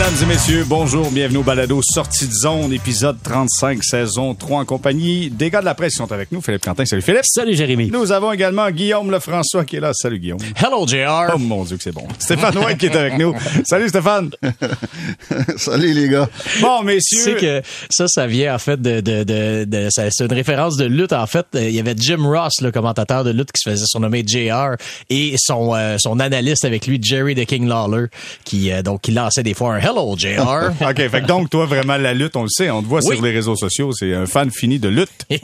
Mesdames et messieurs, bonjour, bienvenue au Balado Sortie de zone, épisode 35, saison 3 en compagnie des gars de la presse qui sont avec nous. Philippe Quentin, salut Philippe. Salut Jérémy. Nous avons également Guillaume Lefrançois qui est là. Salut Guillaume. Hello JR. Oh mon Dieu que c'est bon. Stéphane White qui est avec nous. Salut Stéphane. Salut les gars. Bon Tu messieurs. sais que ça, ça vient en fait de, de, de, de- ça- c'est une référence de lutte en fait. Il y avait Jim Ross, le commentateur de lutte, qui se faisait surnommer JR, et son euh, son analyste avec lui, Jerry the King Lawler, qui euh, donc qui lançait des fois un Hello JR. OK, fait que donc toi vraiment la lutte, on le sait, on te voit Oui. sur les réseaux sociaux, c'est un fan fini de lutte.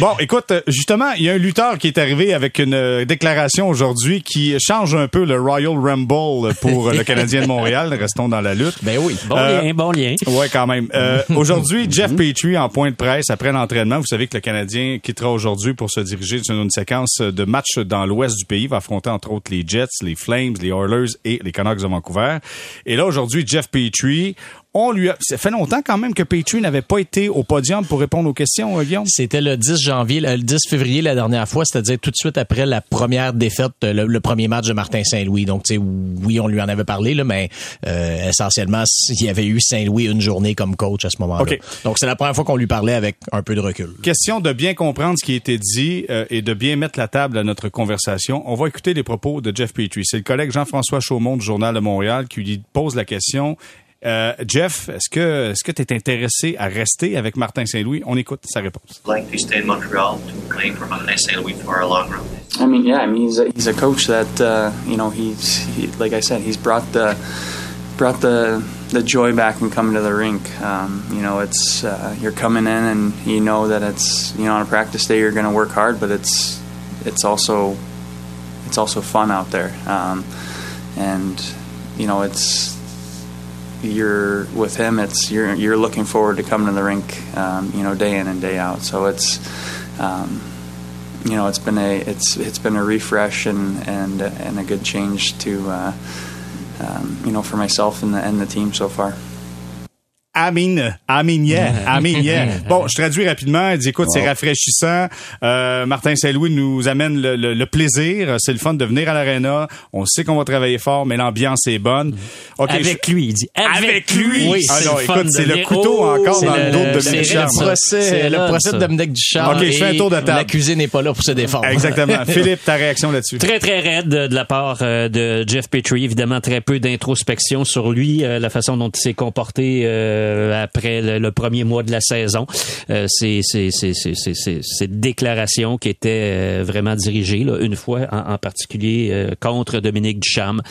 Bon, écoute, euh, justement, il y a un lutteur qui est arrivé avec une euh, déclaration aujourd'hui qui change un peu le Royal Rumble pour le Canadien de Montréal. Restons dans la lutte. ben oui. Bon Euh, lien, bon lien. Ouais, quand même. Euh, aujourd'hui, Jeff Petrie en point de presse après l'entraînement. Vous savez que le Canadien quittera aujourd'hui pour se diriger sur une séquence de matchs dans l'ouest du pays. Il va affronter entre autres les Jets, les Flames, les Oilers et les Canucks de Vancouver. Et là, aujourd'hui, Jeff Petrie, on lui a... Ça fait longtemps quand même que Petrie n'avait pas été au podium pour répondre aux questions, euh, Guillaume. C'était le 10 janvier, le 10 février la dernière fois, c'est-à-dire tout de suite après la première défaite, euh, le, le premier match de Martin Saint-Louis. Donc, tu sais, oui, on lui en avait parlé, là, mais euh, essentiellement, il y avait eu Saint-Louis une journée comme coach à ce moment-là. OK. Donc, c'est la première fois qu'on lui parlait avec un peu de recul. Question de bien comprendre ce qui a été dit euh, et de bien mettre la table à notre conversation. On va écouter les propos de Jeff Petrie. C'est le collègue Jean-François Chaumont du Journal de Montréal qui lui pose la question. Euh, Jeff, est-ce que est-ce que tu es intéressé à rester avec Martin Saint-Louis? On écoute sa réponse. likely stay in Montreal to play for Martin St. Louis for a long run. I mean, yeah, I mean, he's a, he's a coach that uh, you know he's he, like I said, he's brought the brought the the joy back in coming to the rink. Um, you know, it's uh, you're coming in and you know that it's you know on a practice day you're going to work hard, but it's it's also it's also fun out there, um, and you know it's you're with him. It's you're you're looking forward to coming to the rink, um, you know, day in and day out. So it's. Um, you know, it's been a it's it's been a refresh and and and a good change to uh, um, you know for myself and the and the team so far. Amin, Amin, yeah, Amin, yeah. Bon, je traduis rapidement. Il dit, écoute, c'est rafraîchissant. Euh, Martin Saint-Louis nous amène le, le- le plaisir. C'est le fun de venir à l'aréna. On sait qu'on va travailler fort, mais l'ambiance est bonne. OK, avec je- lui, il dit. Avec lui! Oui, Ah c'est non, écoute, c'est le venir- couteau Oh, encore dans le dos de Dominique C'est le procès, C'est le procès de Dominique Ducharme. Ok, je fais un tour de table. L'accusé n'est pas là pour se défendre. Exactement. Philippe, ta réaction là-dessus? Très, très raide de, de la part euh, de Jeff Petrie. Évidemment, très peu d'introspection sur lui, euh, la façon dont il s'est comporté euh, après le, le premier mois de la saison. Euh, c'est cette déclaration qui était euh, vraiment dirigée, là, une fois en, en particulier, euh, contre Dominique Ducharme.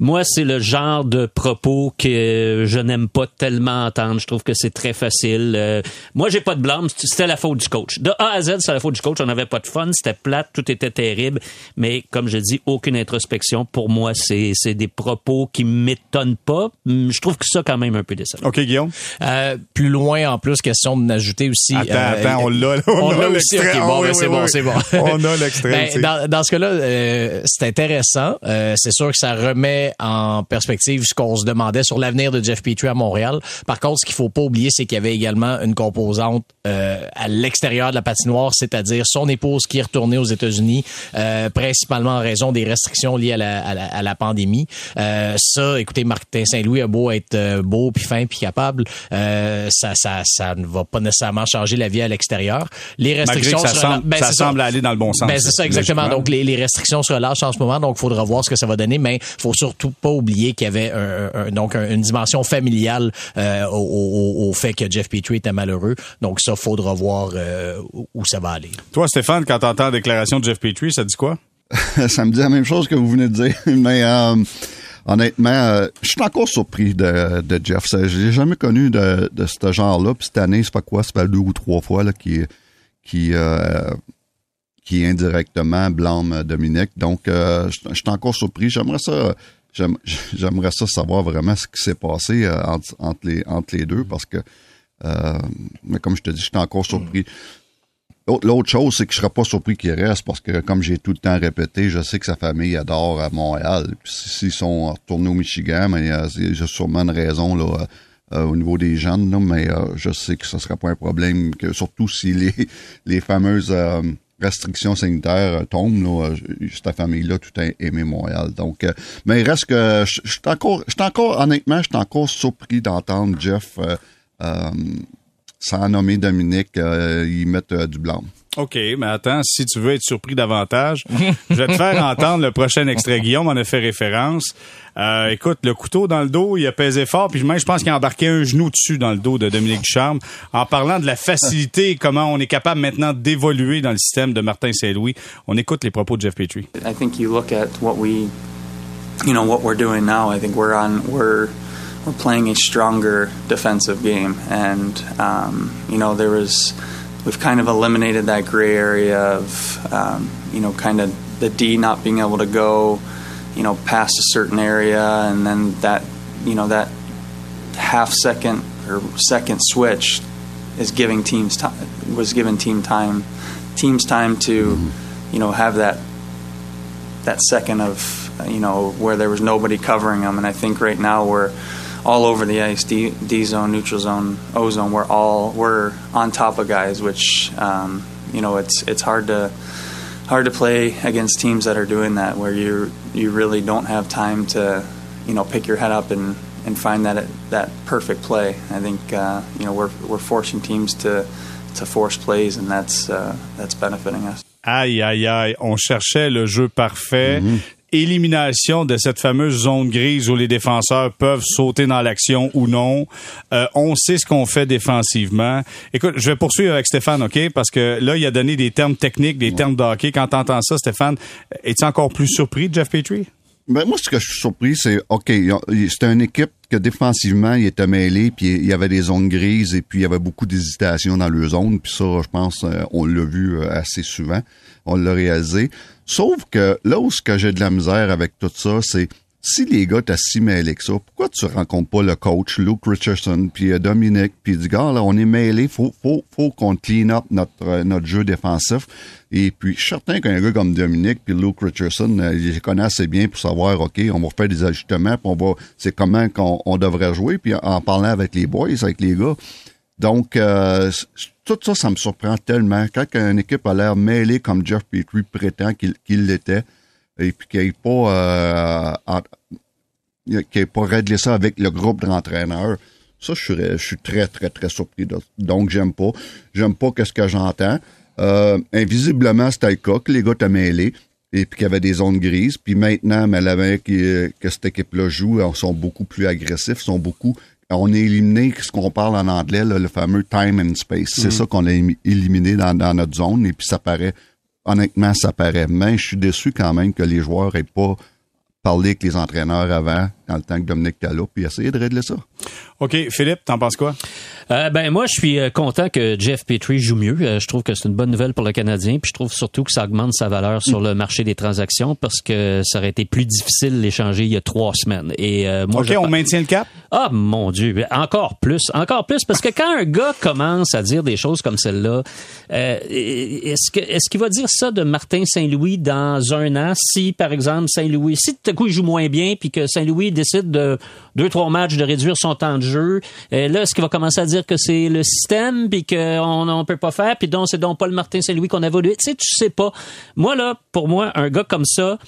Moi, c'est le genre de propos que je n'aime pas tellement entendre. Je trouve que c'est très facile. Euh, moi, j'ai pas de blâme. C'était la faute du coach. De A à Z, c'est la faute du coach. On n'avait pas de fun. C'était plate. Tout était terrible. Mais comme je dis, aucune introspection. Pour moi, c'est des propos qui m'étonnent pas. Je trouve que ça, quand même, un peu décevant. OK, Guillaume? Euh, plus loin, en plus, question d'ajouter aussi. Attends, euh, attends, on l'a. On a l'a aussi. l'extrait. ok, Ah bon, oui, ben, c'est oui, bon, c'est bon. On a l'extrait. Ben, dans, dans ce cas-là, euh, c'est intéressant. Euh, c'est sûr que ça remet en perspective ce qu'on se demandait sur l'avenir de Jeff Petrie à Montréal. Par contre, ce qu'il faut pas oublier, c'est qu'il y avait également une composante euh, à l'extérieur de la patinoire, c'est-à-dire son épouse qui est retournée aux États-Unis, euh, principalement en raison des restrictions liées à la, à la, à la pandémie. Euh, ça, écoutez, Martin Saint-Louis a beau être beau, puis fin, puis capable, euh, ça, ça, ça ne va pas nécessairement changer la vie à l'extérieur. Les Malgré restrictions que ça, se semble, ben, ça semble aller dans le bon sens. Ben, c'est ça, exactement. Donc, les, les restrictions se relâchent en ce moment, donc il faudra voir ce que ça va donner, mais faut surtout pas oublier qu'il y avait un, un- donc un- une dimension familiale euh, au, au- au fait que Jeff Petrie était malheureux. Donc, ça, faudra voir euh, où- où ça va aller. Toi, Stéphane, quand t'entends la déclaration de Jeff Petrie, ça dit quoi? ça me dit la même chose que vous venez de dire, mais euh, honnêtement, euh, je suis encore surpris de, de Jeff. L'ai jamais connu de, de ce genre-là. Puis cette année, c'est pas quoi, ça fait deux ou trois fois là, qui qui euh, qui indirectement blâme Dominique. Donc, euh, je suis encore surpris. J'aimerais ça. j'aime- J'aimerais ça savoir vraiment ce qui s'est passé euh, entre, les, entre les deux parce que, euh, mais comme je te dis, je suis encore surpris. L'autre l'autre chose, c'est que je serais pas surpris qu'il reste parce que, comme j'ai tout le temps répété, je sais que sa famille adore à Montréal. S'ils sont retournés au Michigan, mais euh, c'est- j'ai sûrement une raison là, euh, euh, au niveau des jeunes, là, mais euh, je sais que ce serait pas un problème, que surtout si les, les fameuses euh, restrictions sanitaires tombent, là, cette famille-là, tout a aimé Montréal. Donc, mais il reste que je suis encore, encore, honnêtement, je suis encore surpris d'entendre Jeff, sans nommer Dominique, euh, y mettre euh, du blanc. OK, mais attends, si tu veux être surpris davantage, je vais te faire entendre le prochain extrait. Guillaume en a fait référence. Euh, écoute, le couteau dans le dos, il a pesé fort, puis même je pense qu'il a embarqué un genou dessus dans le dos de Dominique Ducharme, en parlant de la facilité et comment on est capable maintenant d'évoluer dans le système de Martin Saint-Louis. On écoute les propos de Jeff Petrie. I think you look at what we, you know, what we're doing now. I think we're on we're we're playing a stronger defensive game, and um, you know there was we've kind of eliminated that gray area of um, you know kind of the D not being able to go, you know, past a certain area, and then that you know that half second or second switch is giving teams time was giving team time teams time to you know have that that second of you know where there was nobody covering them. And I think right now we're all over the ice D, D zone neutral zone O zone we're all we're on top of guys which um, you know it's it's hard to hard to play against teams that are doing that where you you really don't have time to you know pick your head up and and find that that perfect play I think uh, you know we're we're forcing teams to to force plays and that's uh, that's benefiting us Aïe, aïe, aïe. On cherchait le jeu parfait. Élimination de cette fameuse zone grise où les défenseurs peuvent sauter dans l'action ou non. Euh, on sait ce qu'on fait défensivement. Écoute, je vais poursuivre avec Stéphane, OK? Parce que là, il a donné des termes techniques, des termes de hockey. Quand tu entends ça, Stéphane, es-tu encore plus surpris de Jeff Petrie? Ben, moi, ce que je suis surpris, c'est, OK, c'était une équipe que défensivement, il était mêlé, puis il y avait des zones grises, et puis il y avait beaucoup d'hésitation dans le zone, puis ça, je pense, euh, on l'a vu euh, assez souvent, on l'a réalisé. Sauf que là où ce que j'ai de la misère avec tout ça, c'est si les gars t'as si mêlés que ça, pourquoi tu rencontres pas le coach Luke Richardson puis euh, Dominique puis du gars là on est mêlés, faut faut faut qu'on clean up notre euh, notre jeu défensif. Et puis je suis certain qu'un gars comme Dominique puis Luke Richardson euh, ils les connaissent assez bien pour savoir ok on va faire des ajustements puis on va c'est comment qu'on on devrait jouer puis en parlant avec les boys avec les gars. Donc, euh, tout ça, ça me surprend tellement. Quand une équipe a l'air mêlée comme Jeff Petrie prétend qu'il l'était, et puis qu'il n'ait pas, euh, ait pas réglé ça avec le groupe d'entraîneurs, ça, je suis, je suis très, très, très surpris. de- Donc, j'aime pas. J'aime pas qu'est-ce que j'entends. Euh, invisiblement, c'était le cas, que les gars étaient mêlés et puis qu'il y avait des zones grises. Puis maintenant, mais la que, que cette équipe-là joue, ils sont beaucoup plus agressifs, sont beaucoup on a éliminé ce qu'on parle en anglais, là, le fameux time and space. C'est ça qu'on a éliminé dans, dans notre zone et puis ça paraît, honnêtement, ça paraît. Mais je suis déçu quand même que les joueurs aient pas parlé avec les entraîneurs avant, dans le temps que Dominique était là, puis essayer de régler ça. OK, Philippe, t'en penses quoi? Euh, ben moi, je suis euh, content que Jeff Petrie joue mieux. Euh, je trouve que c'est une bonne nouvelle pour le Canadien. Puis je trouve surtout que ça augmente sa valeur sur le marché des transactions parce que ça aurait été plus difficile d'échanger il y a trois semaines. Et euh, moi, OK, je on maintient le cap? Ah mon Dieu, encore plus, encore plus, parce que quand un gars commence à dire des choses comme celle-là, euh, est-ce que est-ce qu'il va dire ça de Martin Saint-Louis dans un an si, par exemple, Saint-Louis, si tout à coup il joue moins bien, puis que Saint-Louis décide de deux trois matchs de réduire son temps de jeu, euh, là, est-ce qu'il va commencer à dire que c'est le système, puis qu'on on peut pas faire, puis donc c'est donc pas le Martin Saint-Louis qu'on a voulu. Tu sais, tu sais pas. Moi là, pour moi, un gars comme ça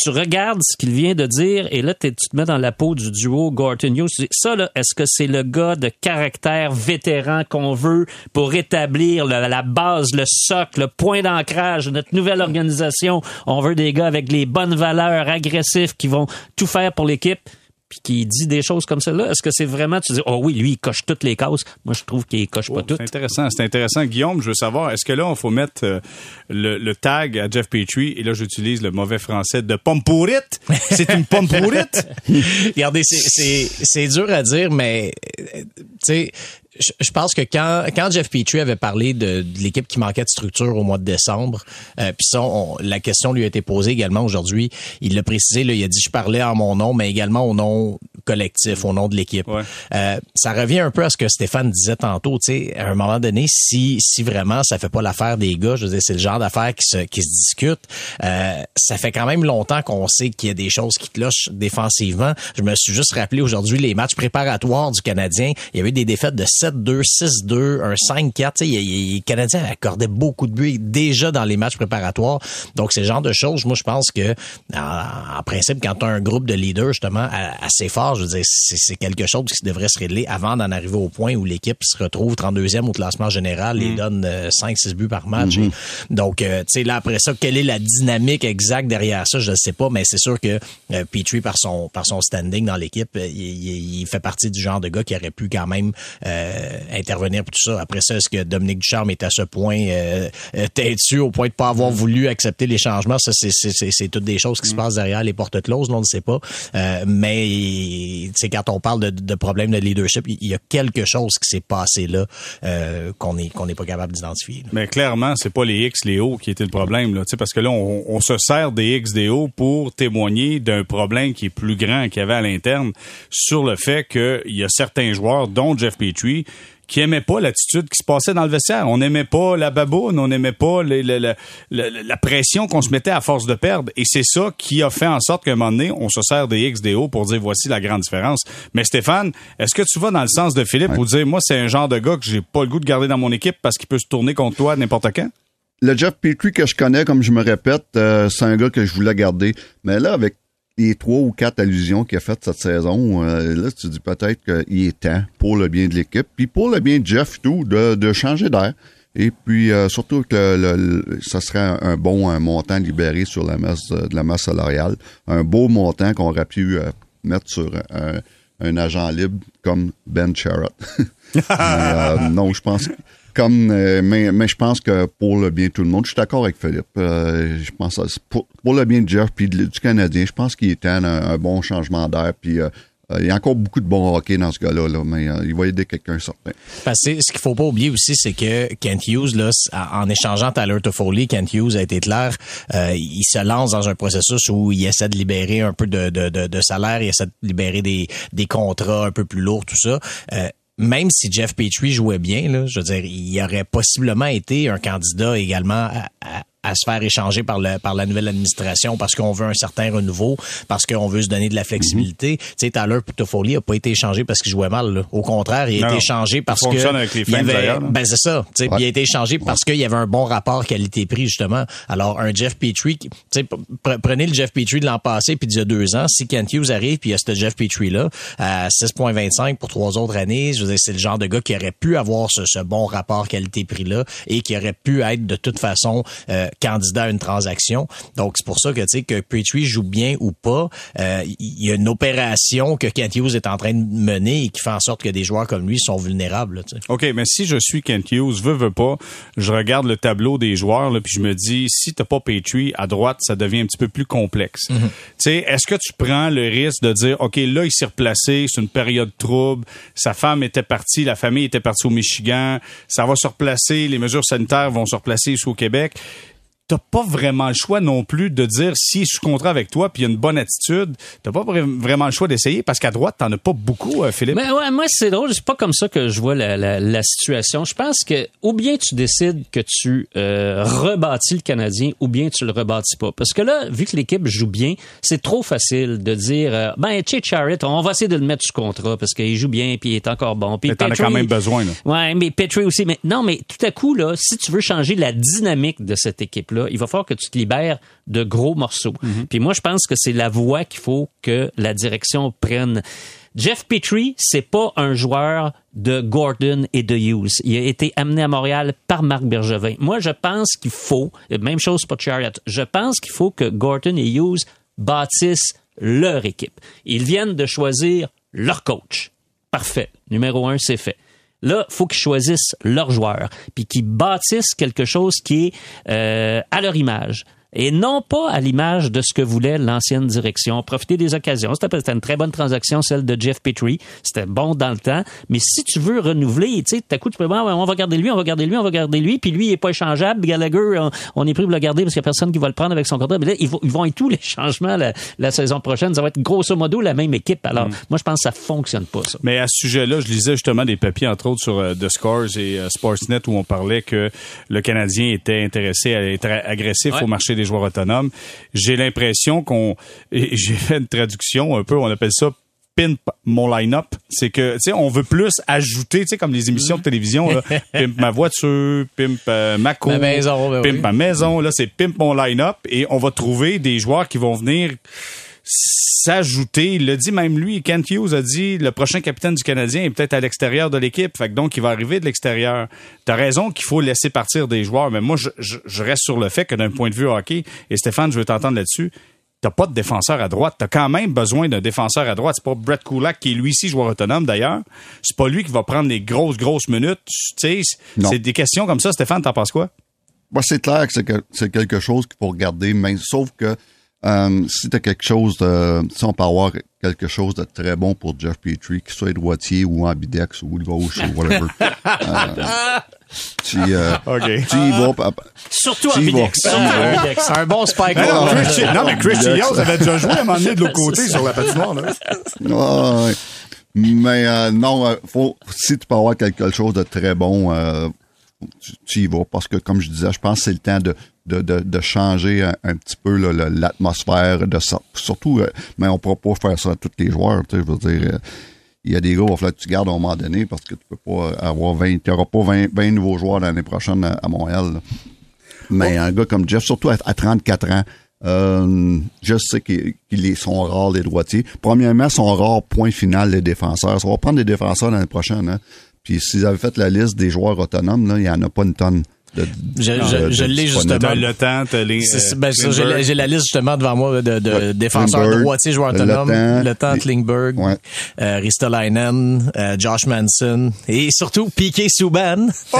tu regardes ce qu'il vient de dire et là, tu te mets dans la peau du duo Gorton Hughes. Ça, là, est-ce que c'est le gars de caractère vétéran qu'on veut pour établir le- la base, le socle, le point d'ancrage de notre nouvelle organisation? On veut des gars avec les bonnes valeurs, agressifs, qui vont tout faire pour l'équipe puis qui dit des choses comme celle-là. Est-ce que c'est vraiment, tu dis, oh oui, lui, il coche toutes les cases. Moi, je trouve qu'il coche pas Oh, toutes. c'est intéressant, c'est intéressant. Guillaume, je veux savoir, est-ce que là, on faut mettre euh, le, le tag à Jeff Petrie, et là, j'utilise le mauvais français de pomme pourrite. C'est une pomme pourrite? Regardez, c'est dur à dire, mais euh, tu sais, je je pense que quand quand Jeff Petrie avait parlé de, de l'équipe qui manquait de structure au mois de décembre, euh, puis ça, on- la question lui a été posée également aujourd'hui. Il l'a précisé, là, il a dit je parlais en mon nom, mais également au nom collectif, au nom de l'équipe. Ouais. Euh, ça revient un peu à ce que Stéphane disait tantôt. Tu sais, à un moment donné, si si vraiment ça fait pas l'affaire des gars, je veux dire, c'est le genre d'affaire qui se qui se discute. Euh, ça fait quand même longtemps qu'on sait qu'il y a des choses qui clochent défensivement. Je me suis juste rappelé aujourd'hui les matchs préparatoires du Canadien. Il y avait des défaites de 7 7-2, 6-2, un 5-4. Les Canadiens accordaient beaucoup de buts déjà dans les matchs préparatoires. Donc, le genre de choses, moi, je pense que, en, principe, quand tu as un groupe de leaders, justement, assez fort, je veux dire, c'est quelque chose qui devrait se régler avant d'en arriver au point où l'équipe se retrouve 32e au classement général et mm. donne 5-6 euh, buts par match. Mm-hmm. donc, euh, tu sais, là, après ça, quelle est la dynamique exacte derrière ça? Je ne sais pas, mais c'est sûr que euh, Petrie, par son, par son standing dans l'équipe, il, il, fait partie du genre de gars qui aurait pu quand même intervenir pour tout ça. Après ça, est-ce que Dominique Ducharme est à ce point têtu au point de pas avoir mm. voulu accepter les changements? Ça, c'est toutes des choses qui se mm. passent derrière les portes closes, on ne sait pas. mais c'est quand on parle de, de problèmes de leadership, il y a quelque chose qui s'est passé là qu'on n'est qu'on n'est pas capable d'identifier. Mais clairement, c'est pas les X, les O qui étaient le problème, là, parce que là, on, on, se sert des X, des O pour témoigner d'un problème qui est plus grand qu'il y avait à l'interne sur le fait qu'il y a certains joueurs, dont Jeff Petrie, qui aimait pas l'attitude qui se passait dans le vestiaire. On n'aimait pas la baboune, on n'aimait pas la pression qu'on se mettait à force de perdre. Et c'est ça qui a fait en sorte qu'à un moment donné, on se sert des X, des O pour dire voici la grande différence. Mais Stéphane, est-ce que tu vas dans le sens de Philippe pour dire moi, c'est un genre de gars que j'ai pas le goût de garder dans mon équipe parce qu'il peut se tourner contre toi n'importe quand? Le Jeff Petrie que je connais, comme je me répète, euh, c'est un gars que je voulais garder. Mais là, avec les trois ou quatre allusions qu'il a faites cette saison, euh, là, tu dis peut-être qu'il est temps pour le bien de l'équipe, puis pour le bien de Jeff tout, de, changer d'air. Et puis euh, surtout que le, ça serait un, bon montant libéré sur la masse de la masse salariale, un beau montant qu'on aurait pu euh, mettre sur un, un, agent libre comme Ben Sherrod. non, je pense comme mais, mais je pense que pour le bien de tout le monde, je suis d'accord avec Philippe. je pense pour, le bien de Jeff puis du Canadien, je pense qu'il est un, bon changement d'air puis il y a encore beaucoup de bon hockey dans ce gars-là, là, mais il va aider quelqu'un certain. Parce que ce qu'il faut pas oublier aussi, c'est que Kent Hughes, là, en échangeant Tyler Toffoli, Kent Hughes a été clair, euh, il se lance dans un processus où il essaie de libérer un peu de, de, de, de salaire, il essaie de libérer des, des contrats un peu plus lourds, tout ça. Euh, même si Jeff Petrie jouait bien, là, je veux dire, il aurait possiblement été un candidat également à, se faire échanger par, le, par la nouvelle administration parce qu'on veut un certain renouveau, parce qu'on veut se donner de la flexibilité. Mm-hmm. Tu sais, Tyler Toffoli a pas été échangé parce qu'il jouait mal. Là. Au contraire, il a été échangé parce que... avec les Flames, Ben c'est ça. Il a été échangé parce qu'il y avait un bon rapport qualité-prix, justement. Alors, un Jeff Petrie... Prenez le Jeff Petrie de l'an passé puis d'il y a deux ans. Si Kent Hughes arrive puis il y a ce Jeff Petrie-là à 6,25 pour trois autres années, je veux dire, c'est le genre de gars qui aurait pu avoir ce, ce bon rapport qualité-prix-là et qui aurait pu être de toute façon... Euh, candidat à une transaction. Donc, c'est pour ça que, tu sais, que Petrie joue bien ou pas, euh, il y a une opération que Kent Hughes est en train de mener et qui fait en sorte que des joueurs comme lui sont vulnérables. OK, mais si je suis Kent Hughes, veux, veux pas, je regarde le tableau des joueurs, là, puis je me dis, si t'as pas Petrie, à droite, ça devient un petit peu plus complexe. Mhm. Tu sais, est-ce que tu prends le risque de dire, OK, là, il s'est replacé, c'est une période trouble, sa femme était partie, la famille était partie au Michigan, ça va se replacer, les mesures sanitaires vont se replacer ici au Québec t'as pas vraiment le choix non plus de dire si je suis contrat avec toi puis il y a une bonne attitude, t'as pas vraiment le choix d'essayer parce qu'à droite t'en as pas beaucoup, euh, Philippe. Mais ouais, moi c'est drôle, c'est pas comme ça que je vois la, la, la, situation. Je pense que ou bien tu décides que tu euh, rebâtis le Canadien ou bien tu le rebâtis pas. Parce que là, vu que l'équipe joue bien, c'est trop facile de dire euh, ben Che Charrett, on va essayer de le mettre sous contrat parce qu'il joue bien puis il est encore bon. Puis mais t'en as quand même besoin. Là. Ouais, mais Petrie aussi. Mais non, mais tout à coup là, si tu veux changer la dynamique de cette équipe là il va falloir que tu te libères de gros morceaux. Mhm. Puis moi, je pense que c'est la voie qu'il faut que la direction prenne. Jeff Petrie, c'est pas un joueur de Gordon et de Hughes. Il a été amené à Montréal par Marc Bergevin. Moi, je pense qu'il faut, même chose pour Chariot, je pense qu'il faut que Gordon et Hughes bâtissent leur équipe. Ils viennent de choisir leur coach. Parfait. Numéro un, c'est fait. Là, faut qu'ils choisissent leurs joueurs, puis qu'ils bâtissent quelque chose qui est euh, à leur image et non pas à l'image de ce que voulait l'ancienne direction. Profiter des occasions. C'était une très bonne transaction, celle de Jeff Petrie. C'était bon dans le temps. Mais si tu veux renouveler, tu sais, tout à coup, tu peux dire, on va garder lui, on va garder lui, on va garder lui, puis lui, il est pas échangeable. Gallagher, on, est pris pour le garder parce qu'il y a personne qui va le prendre avec son contrat. Mais là, ils vont, ils vont être tous les changements la, saison prochaine. Ça va être grosso modo la même équipe. Alors, mm. moi, je pense que ça fonctionne pas, ça. Mais à ce sujet-là, je lisais justement des papiers, entre autres, sur euh, The Scores et euh, Sportsnet où on parlait que le Canadien était intéressé à être agressif au marché des joueurs autonomes. J'ai l'impression qu'on, j'ai fait une traduction un peu, on appelle ça pimp mon line-up. C'est que, tu sais, on veut plus ajouter, tu sais, comme les émissions de télévision, là, pimp ma voiture, pimp euh, ma cour, Ma maison, ben pimp oui. ma maison. Là, c'est pimp mon line-up et on va trouver des joueurs qui vont venir s'ajouter. Il l'a dit même lui, Kent Hughes a dit le prochain capitaine du Canadien est peut-être à l'extérieur de l'équipe. Fait que donc, il va arriver de l'extérieur. T'as raison qu'il faut laisser partir des joueurs, mais moi, je, je- je reste sur le fait que d'un point de vue hockey, et Stéphane, je veux t'entendre là-dessus, t'as pas de défenseur à droite. T'as quand même besoin d'un défenseur à droite. C'est pas Brett Kulak qui est lui aussi joueur autonome d'ailleurs. C'est pas lui qui va prendre les grosses, grosses minutes. Tu sais, c'est des questions comme ça. Stéphane, t'en penses quoi? Moi, c'est clair que c'est que- c'est quelque chose qu'il faut regarder, mais sauf que euh, si tu quelque chose de. Si on peut avoir quelque chose de très bon pour Jeff Petrie, qu'il soit droitier ou ambidex ou gauche ou whatever. euh, tu, euh, OK. tu y vas. Surtout Tu y vas. Bidex. Surtout en Bidex. Un bon spike. Non, non, mais Chris Bidex. Chilios avait déjà joué à un moment donné de l'autre côté sur la patinoire. Là. Ouais, ouais. Mais euh, non, faut, si tu peux avoir quelque chose de très bon, euh, tu, tu y vas. Parce que, comme je disais, je pense que c'est le temps de, de, de, de changer un, un petit peu l'atmosphère. de ça. Surtout, euh, mais on ne pourra pas faire ça à tous les joueurs. tu sais, Je veux dire, euh, il y a des gars, il va falloir que tu gardes à un moment donné parce que tu peux pas avoir 20, tu n'auras pas 20, 20 nouveaux joueurs l'année prochaine à, à Montréal. là. Mais un gars comme Jeff, surtout à, à 34 ans, euh, je sais qu'ils qu'ils sont rares, les droitiers. Premièrement, sont rares, point final, les défenseurs. Ça va prendre des défenseurs l'année prochaine. Hein. Puis s'ils avaient fait la liste des joueurs autonomes, là, il n'y en a pas une tonne. De, Je, je, je l'ai justement. Le temps, t'as les. Euh, ben, j'ai, la, Lindbergh. j'ai la liste justement devant moi de, de Ouais. défenseurs Klingberg, droitiers, joueurs Le autonomes. Le temps, les- Klingberg, Ouais. euh, Ristolainen, euh, Josh Manson et surtout Piqué Souban. Oh,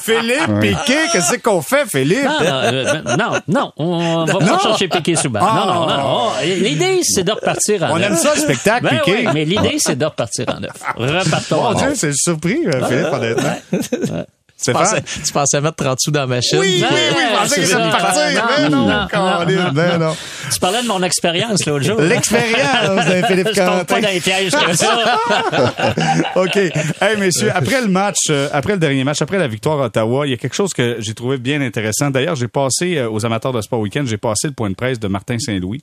Philippe Piqué, qu'est-ce qu'on fait, Philippe? Non, non, euh, non, non, on va Non. pas chercher Piqué Souban. Ah. Non, non, non. non. L'idée, c'est de repartir en On neuf. aime ça, le spectacle, Ben Piqué. oui, mais l'idée, c'est de repartir en neuf. Repartons Mon Dieu, c'est surpris, euh, Philippe, honnêtement. Tu pensais, tu pensais mettre 30 sous dans la machine? Oui, oui, Ben, oui, je pensais que ça. partir. Non, Mais non, non, Caroline, non, ben non. Tu parlais de mon expérience l'autre jour. L'expérience d'un Philippe Je tombe pas Quentin. dans les pièges comme ça. OK. Hey, messieurs, après le match, euh, après le dernier match, après la victoire à Ottawa, il y a quelque chose que j'ai trouvé bien intéressant. D'ailleurs, j'ai passé, euh, aux amateurs de sport week-end, j'ai passé le point de presse de Martin Saint-Louis.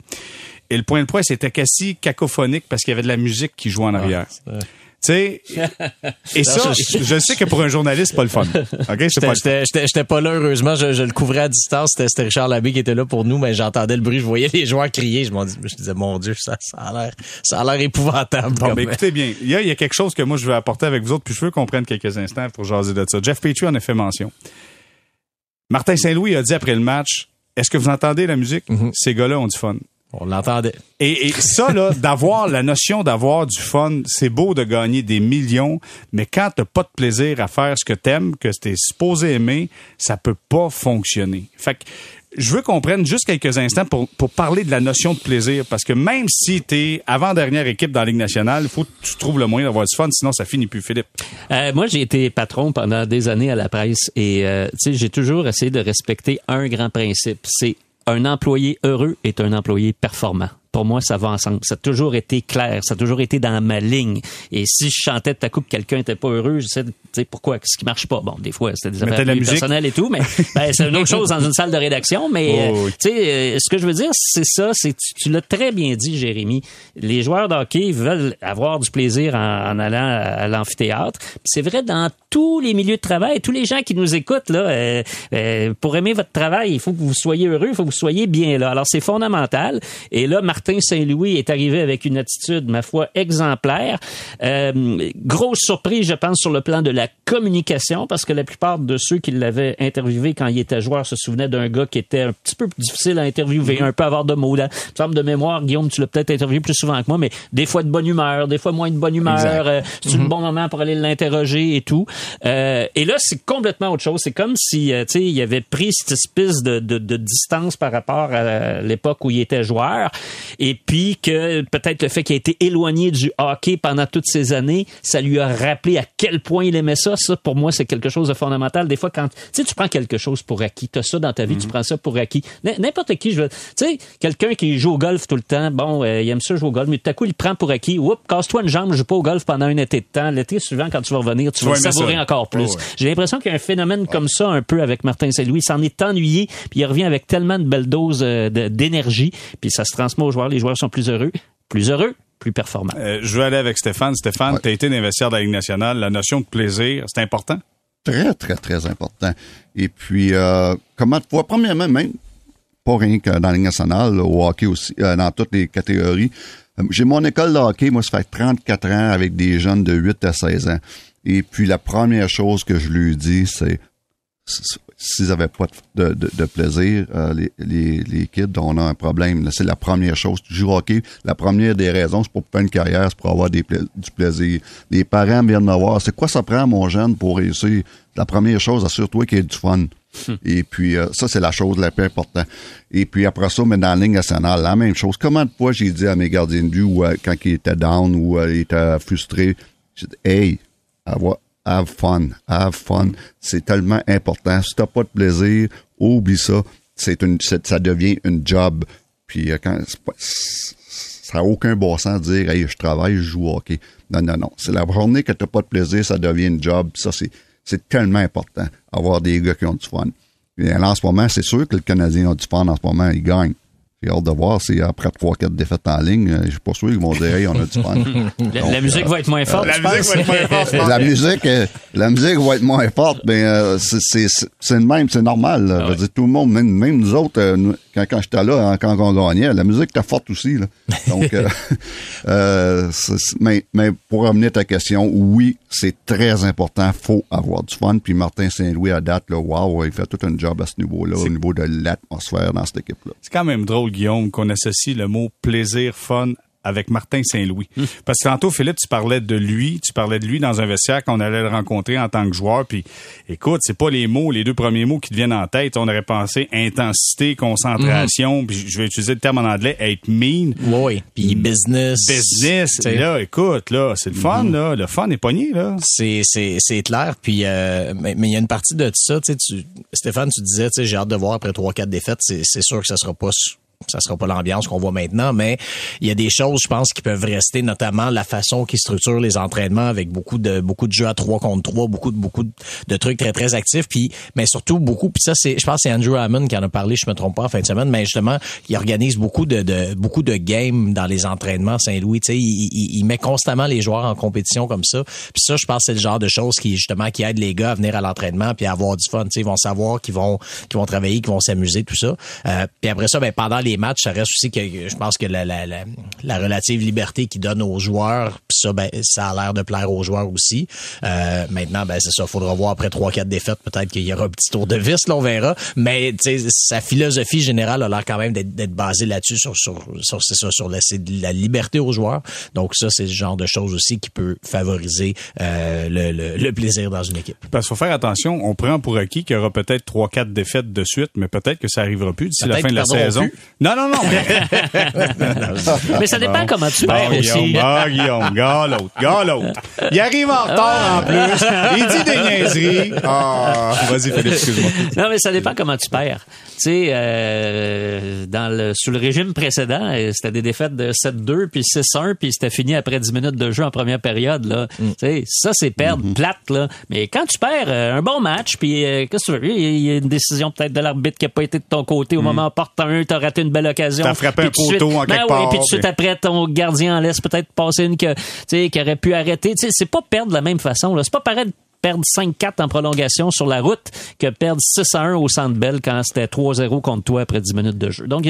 Et le point de presse était quasi cacophonique parce qu'il y avait de la musique qui jouait en arrière. Tu sais, et ça, je, sais que pour un journaliste, c'est pas le fun. OK? C'est pas J'étais, pas là, heureusement. Je, je le couvrais à distance. C'était, c'était Richard Labbé qui était là pour nous, mais j'entendais le bruit. Je voyais les joueurs crier. Je, je disais, mon Dieu, ça, ça a l'air, ça a l'air épouvantable. Bon, comme- ben, écoutez bien, il y, a, il y a quelque chose que moi je veux apporter avec vous autres, puis je veux qu'on prenne quelques instants pour jaser de ça. Jeff Petrie en a fait mention. Martin Saint-Louis a dit après le match, est-ce que vous entendez la musique? Ces gars-là ont du fun. On l'entendait. Et, et ça, là, d'avoir la notion d'avoir du fun, c'est beau de gagner des millions, mais quand t'as pas de plaisir à faire ce que t'aimes, que t'es supposé aimer, ça peut pas fonctionner. Fait que je veux qu'on prenne juste quelques instants pour, pour parler de la notion de plaisir, parce que même si t'es avant-dernière équipe dans la Ligue nationale, il faut que tu trouves le moyen d'avoir du fun, sinon ça finit plus, Philippe. Euh, moi, j'ai été patron pendant des années à la presse et euh, tu sais, j'ai toujours essayé de respecter un grand principe. C'est un employé heureux est un employé performant. Pour moi, ça va ensemble. Ça a toujours été clair. Ça a toujours été dans ma ligne. Et si je chantais tout à coup que quelqu'un était pas heureux, je sais, tu sais, pourquoi, qu'est-ce qui marche pas. Bon, des fois, c'était des affaires de personnelles et tout, mais ben, c'est une autre chose dans une salle de rédaction. Mais, Oh, euh, oui. tu sais, euh, ce que je veux dire, c'est ça, c'est tu, tu l'as très bien dit, Jérémy. Les joueurs de hockey veulent avoir du plaisir en, en allant à l'amphithéâtre. C'est vrai dans tous les milieux de travail, tous les gens qui nous écoutent là, euh, euh, pour aimer votre travail, il faut que vous soyez heureux, il faut que vous soyez bien là. Alors c'est fondamental. Et là, Martin Saint-Louis est arrivé avec une attitude, ma foi, exemplaire. Euh, grosse surprise, je pense, sur le plan de la communication, parce que la plupart de ceux qui l'avaient interviewé quand il était joueur se souvenaient d'un gars qui était un petit peu difficile à interviewer, un peu avoir de mots. Là. Semble de mémoire, Guillaume, tu l'as peut-être interviewé plus souvent que moi, mais des fois de bonne humeur, des fois moins de bonne humeur. Euh, c'est un bon moment pour aller l'interroger et tout. Euh, et là, c'est complètement autre chose. C'est comme si, euh, tu sais, il avait pris cette espèce de, de, de distance par rapport à l'époque où il était joueur, et puis que peut-être le fait qu'il ait été éloigné du hockey pendant toutes ces années, ça lui a rappelé à quel point il aimait ça. Ça, pour moi, c'est quelque chose de fondamental. Des fois, quand tu sais, tu prends quelque chose pour acquis, t'as ça dans ta vie, tu prends ça pour acquis. N'importe qui, je veux, tu sais, quelqu'un qui joue au golf tout le temps, bon, euh, il aime ça jouer au golf, mais tout à coup, il prend pour acquis. Oups, casse-toi une jambe, je joue pas au golf pendant un été de temps. L'été suivant, quand tu vas revenir, tu, Tu vas le savourer ça. encore plus. Ouais. J'ai l'impression qu'il y a un phénomène comme ça un peu avec Martin Saint-Louis. Il s'en est ennuyé, puis il revient avec tellement de belles doses euh, d'énergie, puis ça se transmet joueurs. Les joueurs sont plus heureux. Plus heureux, plus performant. Euh, je vais aller avec Stéphane. Stéphane, Ouais. tu as été investisseur de la Ligue nationale. La notion de plaisir, c'est important? Très, très, très important. Et puis, euh, comment de fois, premièrement, même, pas rien que dans la Ligue nationale, au hockey aussi, euh, dans toutes les catégories. J'ai mon école de hockey, moi, ça fait 34 ans avec des jeunes de 8 à 16 ans. Et puis, la première chose que je lui dis, c'est s'ils n'avaient pas de, de- de plaisir, euh, les, les, les kids, on a un problème. C'est la première chose. Tu joues au hockey, la première des raisons, c'est pour faire une carrière, c'est pour avoir des pla- du plaisir. Les parents viennent me voir, c'est quoi ça prend, mon jeune, pour réussir? La première chose, assure-toi qu'il y ait du fun. Et puis, euh, ça, c'est la chose la plus importante. Et puis, après ça, mais dans la ligne nationale, la même chose. Comment de fois j'ai dit à mes gardiens de but, ou euh, quand ils étaient down, ou euh, ils étaient frustrés, j'ai dit, hey, avoir, have fun, have fun. C'est tellement important. Si t'as pas de plaisir, oublie ça. C'est une, ça devient une job. Puis euh, quand pas- ça n'a aucun bon sens de dire, hey, je travaille, je joue hockey. Non, non, non. C'est la journée que t'as pas de plaisir, ça devient une job. Ça, c'est, c'est tellement important. Avoir des gars qui ont du fun. Et en ce moment, c'est sûr que le Canadien a du fun en ce moment, il gagne. J'ai hâte de voir si après 3-4 défaites en ligne, euh, je suis pas sûr qu'ils vont dire, hey, on a du fun. La, Donc, la musique euh, va être moins forte. La musique va être moins forte, la musique, euh, la musique va être moins forte, mais euh, c'est c'est c'est le même, c'est normal. là. Veux dire, tout le monde, même, même nous autres, euh, nous, quand quand j'étais là, hein, quand on gagnait, la musique était forte aussi. Là. Donc, euh, euh, mais, mais pour revenir à ta question, oui, c'est très important. Faut avoir du fun. Puis Martin Saint-Louis à date, là, wow, il fait tout un job à ce niveau-là, au niveau de l'atmosphère dans cette équipe-là. C'est quand même drôle, Guillaume, qu'on associe le mot plaisir, fun avec Martin Saint-Louis. Parce que tantôt, Philippe, tu parlais de lui, tu parlais de lui dans un vestiaire qu'on allait le rencontrer en tant que joueur. Puis, écoute, c'est pas les mots, les deux premiers mots qui te viennent en tête. On aurait pensé intensité, concentration, puis je vais utiliser le terme en anglais, être mean. Oui, puis business. Business, T'sais. là, écoute, là, c'est le fun, là. Le fun est pogné, là. C'est c'est c'est clair puis euh, mais il y a une partie de ça tu sais tu Stéphane tu disais tu sais j'ai hâte de voir après trois quatre défaites c'est c'est sûr que ça sera pas ça sera pas l'ambiance qu'on voit maintenant, mais il y a des choses, je pense, qui peuvent rester, notamment la façon qu'ils structurent les entraînements avec beaucoup de beaucoup de jeux à 3 contre 3, beaucoup de beaucoup de, trucs très très actifs, puis mais surtout beaucoup. Puis ça, c'est, je pense, c'est Andrew Hammond qui en a parlé, je me trompe pas, en fin de semaine, mais justement, il organise beaucoup de, de beaucoup de games dans les entraînements Saint-Louis. Tu sais, il, il, il met constamment les joueurs en compétition comme ça. Puis ça, je pense, c'est le genre de choses qui justement qui aident les gars à venir à l'entraînement puis à avoir du fun. Tu sais, ils vont savoir qu'ils vont qu'ils vont travailler, qu'ils vont s'amuser, tout ça. Euh, puis après ça, ben pendant les matchs, ça reste aussi que je pense que la, la, la, la relative liberté qu'ils donnent aux joueurs, puis ça, ben ça a l'air de plaire aux joueurs aussi. Euh, maintenant, ben c'est ça, faudra voir après trois quatre défaites, peut-être qu'il y aura un petit tour de vis, là, on verra. Mais sa philosophie générale a l'air quand même d'être, basée là-dessus, sur sur sur c'est ça, sur de la liberté aux joueurs. Donc ça, c'est le genre de choses aussi qui peut favoriser euh, le, le, le plaisir dans une équipe. Parce qu'il faut faire attention, on prend pour acquis qu'il y aura peut-être trois, quatre défaites de suite, mais peut-être que ça arrivera plus d'ici la fin de la saison. plus. Non, non, non. Mais ça dépend comment tu Bon, perds Guillaume, aussi. bon, Guillaume, gars l'autre, gars l'autre. Il arrive en retard en plus. Il dit des niaiseries. Ah, vas-y, Philippe, excuse-moi. Non, mais ça dépend comment tu perds. Tu sais, euh, dans le, sous le régime précédent, euh, c'était des défaites de 7-2 puis 6-1 puis c'était fini après 10 minutes de jeu en première période. Là. Tu sais, ça, c'est perdre plate. Là. Mais quand tu perds euh, un bon match, puis euh, qu'est-ce que tu veux? Il y a- a une décision peut-être de l'arbitre qui n'a pas été de ton côté au moment opportun, t'as raté une belle occasion. T'as frappé un suite- poteau en ben quelque oui, part, puis tout de suite après, ton gardien en laisse peut-être passer une que, tu sais, qui aurait pu arrêter. Tu sais, c'est pas perdre de la même façon. Là. C'est pas pareil de perdre 5-4 en prolongation sur la route que perdre 6-1 au Centre Bell quand c'était 3-0 contre toi après 10 minutes de jeu. Donc,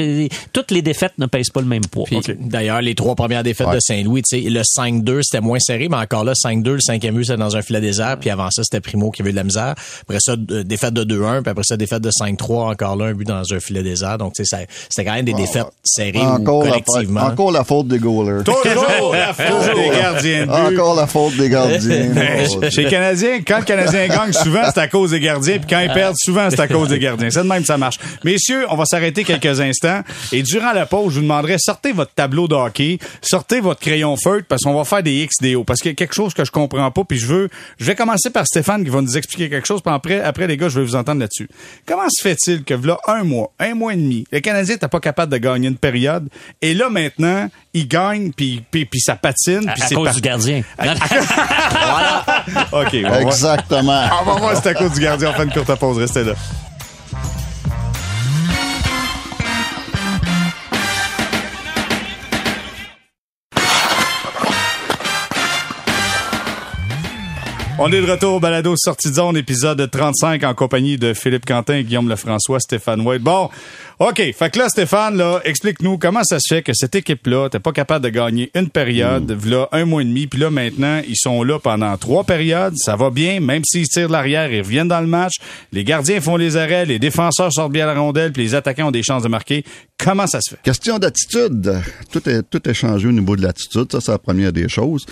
toutes les défaites ne pèsent pas le même poids. D'ailleurs, les trois premières défaites Ouais. de Saint-Louis, le 5-2, c'était moins serré, mais encore là, 5-2, le cinquième but, c'était dans un filet désert, puis avant ça, c'était Primo qui avait de la misère. Après ça, euh, défaite de 2-1, puis après ça, défaite de 5-3, encore là, un but dans un filet désert. Donc, tu sais, ça- c'était quand même des défaites serrées ou Encore la, collectivement. encore la faute des goalers. Toujours la faute des gardiens de but. Encore la faute des gardiens. Chez les Canadiens, quand le Canadien gagne, souvent c'est à cause des gardiens, puis quand ils perdent, souvent c'est à cause des gardiens. C'est de même que ça marche. Messieurs, on va s'arrêter quelques instants et durant la pause, je vous demanderai sortez votre tableau de hockey, sortez votre crayon feutre parce qu'on va faire des X, des O. Parce qu'il y a quelque chose que je comprends pas, puis je veux, je vais commencer par Stéphane qui va nous expliquer quelque chose, puis après, après les gars, je vais vous entendre là-dessus. Comment se fait-il que là un mois, un mois et demi, le Canadien n'était pas capable de gagner une période et là maintenant, il gagne puis puis, puis ça patine, à, puis à c'est cause par- du gardien. OK, va voir. Exactement. On va voir à cause du gardien. On fait une courte pause. Restez là. On est de retour au balado Sortie de zone, épisode 35, en compagnie de Philippe Quentin, Guillaume Lefrançois, Stéphane White. Bon, OK. Fait que là, Stéphane, là, explique-nous comment ça se fait que cette équipe-là, t'es pas capable de gagner une période, là, un mois et demi, puis là, maintenant, ils sont là pendant trois périodes. Ça va bien, même s'ils tirent de l'arrière, ils reviennent dans le match. Les gardiens font les arrêts, les défenseurs sortent bien la rondelle, puis les attaquants ont des chances de marquer. Comment ça se fait? Question d'attitude. Tout est, tout est changé au niveau de l'attitude. Ça, c'est la première des choses.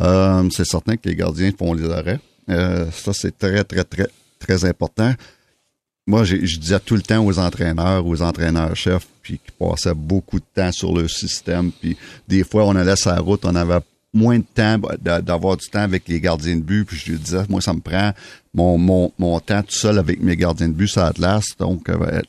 Euh, c'est certain que les gardiens font les arrêts. Euh, ça, c'est très, très, très, très important. Moi, je disais tout le temps aux entraîneurs, aux entraîneurs-chefs, puis qui passaient beaucoup de temps sur le système. Puis des fois, on allait sur la route, on avait moins de temps d'a- d'avoir du temps avec les gardiens de but. Puis je lui disais, moi, ça me prend mon, mon, mon temps tout seul avec mes gardiens de but sur Atlas. Donc, euh,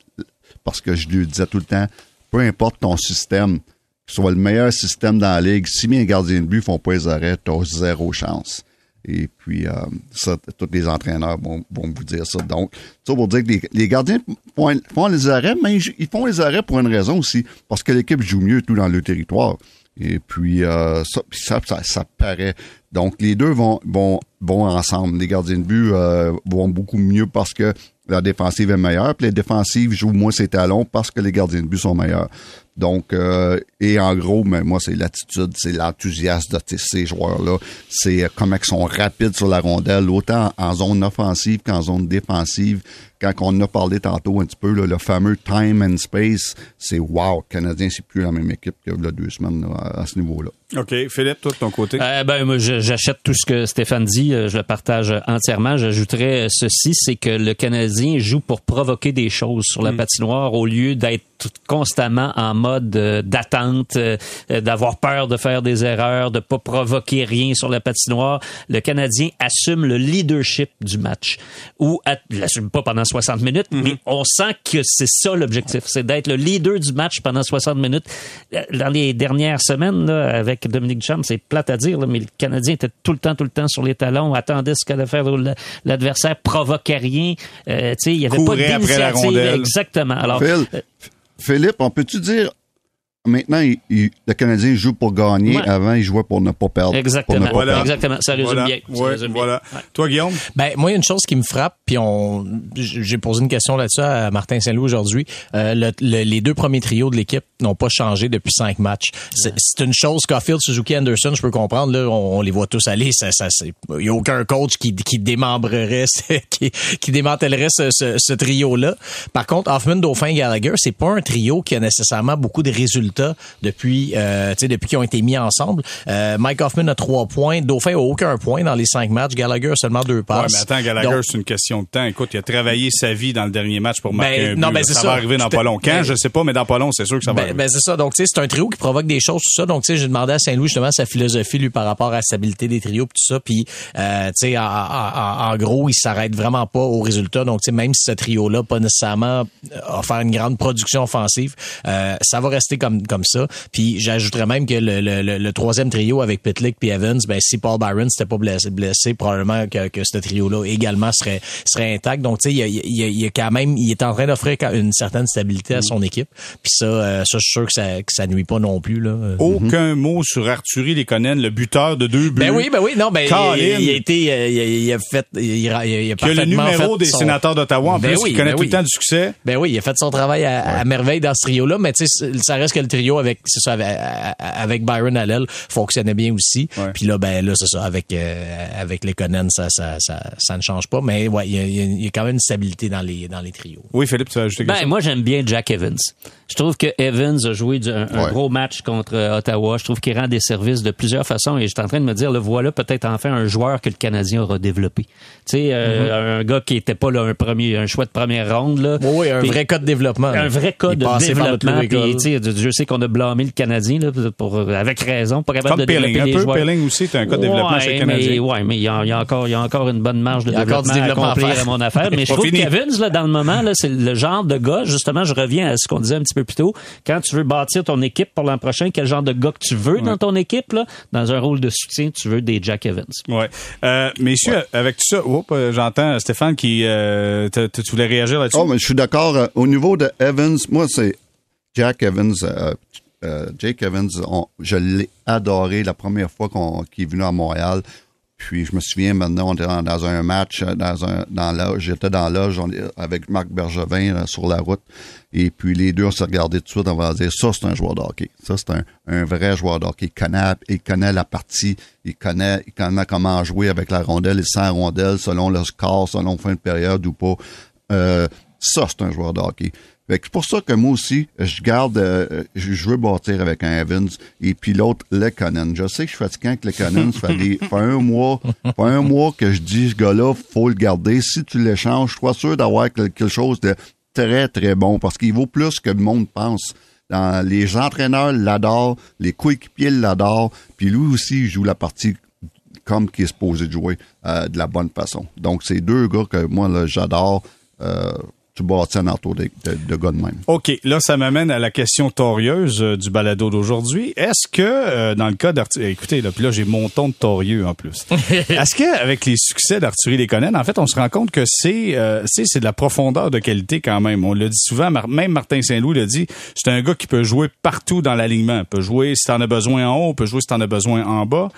parce que je lui disais tout le temps, peu importe ton système, soit le meilleur système dans la ligue, si mes gardiens de but font pas les arrêts, t'as zéro chance. Et puis, euh, ça, tous les entraîneurs vont, vont vous dire ça. Donc, ça pour dire que les, les gardiens font, les arrêts, mais ils, font les arrêts pour une raison aussi, parce que l'équipe joue mieux tout dans le territoire. Et puis, euh, ça, ça, ça paraît. Donc, les deux vont, vont, vont ensemble. Les gardiens de but euh, vont beaucoup mieux parce que la défensive est meilleure, puis les défensives jouent moins ses talons parce que les gardiens de but sont meilleurs. Donc, euh, et en gros, mais moi, c'est l'attitude, c'est l'enthousiasme de ces joueurs-là. C'est euh, comment ils sont rapides sur la rondelle, autant en zone offensive qu'en zone défensive. Quand on en a parlé tantôt un petit peu, là, le fameux time and space, c'est wow. Le Canadien, c'est plus la même équipe que là, deux semaines là, à, à ce niveau-là. OK. Philippe, toi, de ton côté? Euh, ben, moi, je- j'achète tout ce que Stéphane dit. euh, Je le partage entièrement. J'ajouterais ceci, c'est que le Canadien joue pour provoquer des choses sur la patinoire au lieu d'être constamment en mode euh, d'attente, euh, euh, d'avoir peur de faire des erreurs, de pas provoquer rien sur la patinoire. Le Canadien assume le leadership du match. Ou il l'assume pas pendant 60 minutes, mais on sent que c'est ça l'objectif, c'est d'être le leader du match pendant 60 minutes. Dans les dernières semaines, là, avec Dominique Duchamp, c'est plate à dire, là, mais le Canadien était tout le temps, tout le temps sur les talons, attendait ce qu'allait faire l'adversaire, provoquait rien. Euh, tu sais, il y avait pas Courait la d'initiative. Exactement. Alors, Phil, Philippe, on peut-tu dire maintenant, il- il- le Canadien joue pour gagner. Ouais. Avant, il jouait pour ne pas perdre. Exactement. Pour ne pas Voilà. perdre. Exactement. Ça résume Voilà. bien. Ça Ouais, résume bien. voilà. Ouais. Toi, Guillaume? Ben moi, il y a une chose qui me frappe, puis on, j'ai posé une question là-dessus à Martin Saint-Loup aujourd'hui. Euh, le- le- les deux premiers trios de l'équipe n'ont pas changé depuis cinq matchs. C'est, c'est une chose Caulfield, Suzuki, Anderson, je peux comprendre. Là, on, on les voit tous aller. Ça, ça, c'est, il y a aucun coach qui, qui démembrerait, ce- qui, qui démantellerait ce, ce, ce trio-là. Par contre, Hoffman, Dauphin, Gallagher, c'est pas un trio qui a nécessairement beaucoup de résultats depuis, euh, tu sais, depuis qu'ils ont été mis ensemble. Euh, Mike Hoffman a trois points, Dauphin a aucun point dans les cinq matchs, Gallagher a seulement deux Ouais, passes. mais attends, Gallagher, c'est une question de temps. Écoute, il a travaillé sa vie dans le dernier match pour marquer Ben, un but. non, ben, ça, ça. va arriver dans pas long. Quand, ben, je sais pas, mais dans pas long, c'est sûr que ça va Ben, arriver. ben, c'est ça. Donc, tu sais, c'est un trio qui provoque des choses, tout ça. Donc, tu sais, j'ai demandé à Saint-Louis justement sa philosophie, lui, par rapport à la stabilité des trios, puis tout ça. Puis, euh, tu sais, en, en- en- en gros, il s'arrête vraiment pas au résultat. Donc, tu sais, même si ce trio-là, pas nécessairement euh, a faire une grande production offensive, euh, ça va rester comme comme ça. Puis, j'ajouterais même que le, le, le, le troisième trio avec Pitlick puis Evans, ben si Paul Byron s'était pas blessé, blessé probablement que, que ce trio-là également serait serait intact. Donc, tu sais, il y a, il y, a, il y a quand même, il est en train d'offrir une certaine stabilité à son équipe. Puis ça, euh, ça, je suis sûr que ça, que ça nuit pas non plus là. Aucun mot sur Arthurie Lekonen, le buteur de deux buts. Ben oui, ben oui, non, ben il, il a été, euh, il, a, il a fait, il, a- il a a le parfaitement numéro fait des son- sénateurs d'Ottawa, en Ben plus, oui, qui connaît ben tout oui. le temps du succès. Ben oui, il a fait son travail à, à merveille dans ce trio-là, mais tu sais, ça reste que le trio avec, c'est ça, avec, avec Byron Hallel fonctionnait bien aussi. Ouais. Puis là, ben là, c'est ça, avec euh, avec les Conan, ça, ça, ça, ça ne change pas, mais ouais, il y a, il y a- il y a quand même une stabilité dans les dans les trios. Oui, Philippe, tu as ajouté quelque Ben, chose? moi, j'aime bien Jack Evans. Je trouve que Evans a joué du- un, gros match contre euh, Ottawa. Je trouve qu'il rend des services de plusieurs façons et j'étais en train de me dire, le voilà peut-être enfin un joueur que le Canadien aura développé. Tu sais, euh, un gars qui était pas là, un premier, un choix de première ronde, là. Oui, oui, un vrai cas de développement. un vrai cas Il de développement. Puis, tu sais, je sais qu'on a blâmé le Canadien là, pour, avec raison, pas capable Comme de développer Pelling, un les peu. joueurs. Pelling aussi, c'est un cas de développement Ouais, chez le mais, Canadien. ouais, mais il y, a, il y a encore, il y a encore une bonne marge de développement, développement à accomplir faire. à mon affaire. Mais je trouve fini. qu'Evans, là, dans le moment, là, c'est le genre de gars, justement, je reviens à ce qu'on disait un petit peu plus tôt. Quand tu veux bâtir ton équipe pour l'an prochain, quel genre de gars que tu veux dans ton équipe, là, dans un rôle de soutien, tu veux des Jack Evans. Ouais. Euh, messieurs, avec tout ça, euh, j'entends Stéphane qui, euh, tu voulais réagir là-dessus? Oh, mais je suis d'accord. euh, au niveau de Evans, moi, c'est Jack Evans, euh, euh, Evans, je l'ai adoré la première fois qu'il est venu à Montréal. Puis je me souviens maintenant, on était dans, un match, euh, dans un dans j'étais dans l'âge avec Marc Bergevin sur la route. Et puis les deux, on s'est tout de suite, on va dire ça, c'est un joueur de hockey. Ça, c'est un, vrai joueur de hockey. Il connaît, la partie, il connaît, il comment jouer avec la rondelle et sans rondelle, selon le score, selon fin de période ou pas. Ça, c'est un joueur de hockey. C'est pour ça que moi aussi, je garde, euh, je, je veux bâtir avec un Evans et puis l'autre, Lekonen. Je sais que je suis fatiguant avec Lekonen. ça fait, des, fait un mois, fait un mois que je dis, ce gars-là, faut le garder. Si tu l'échanges, je suis sûr d'avoir quelque chose de très, très bon parce qu'il vaut plus que le monde pense. Dans, les entraîneurs l'adorent, les coéquipiers l'adorent, puis lui aussi, il joue la partie comme qu'il est supposé de jouer euh, de la bonne façon. Donc, c'est deux gars que moi, j'adore. Euh, tu bâtis un entour de, de, de gars de même. OK, là, ça m'amène à la question torieuse euh, du balado d'aujourd'hui. Est-ce que, euh, dans le cas d'Arthur... Écoutez, là, puis là, j'ai mon ton de torieux en plus. Est-ce qu'avec les succès d'Arthurie Léconen, en fait, on se rend compte que c'est euh, c'est c'est de la profondeur de qualité quand même. On le dit souvent, Mar- même Martin Saint-Louis le dit, c'est un gars qui peut jouer partout dans l'alignement. Il peut jouer si t'en as besoin en haut, il peut jouer si t'en as besoin en bas.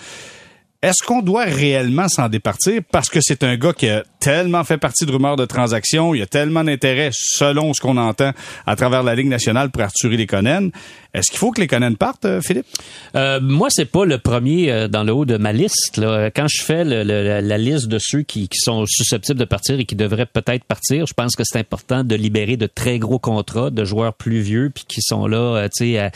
Est-ce qu'on doit réellement s'en départir? Parce que c'est un gars qui a tellement fait partie de rumeurs de transactions, il y a tellement d'intérêt selon ce qu'on entend à travers la Ligue nationale pour Arthur Lekonen. Est-ce qu'il faut que Lekonen parte, euh, Philippe? Euh, moi, c'est pas le premier euh, dans le haut de ma liste. Là. Quand je fais le- le- la- liste de ceux qui, qui sont susceptibles de partir et qui devraient peut-être partir, je pense que c'est important de libérer de très gros contrats de joueurs plus vieux puis qui sont là, euh, tu sais,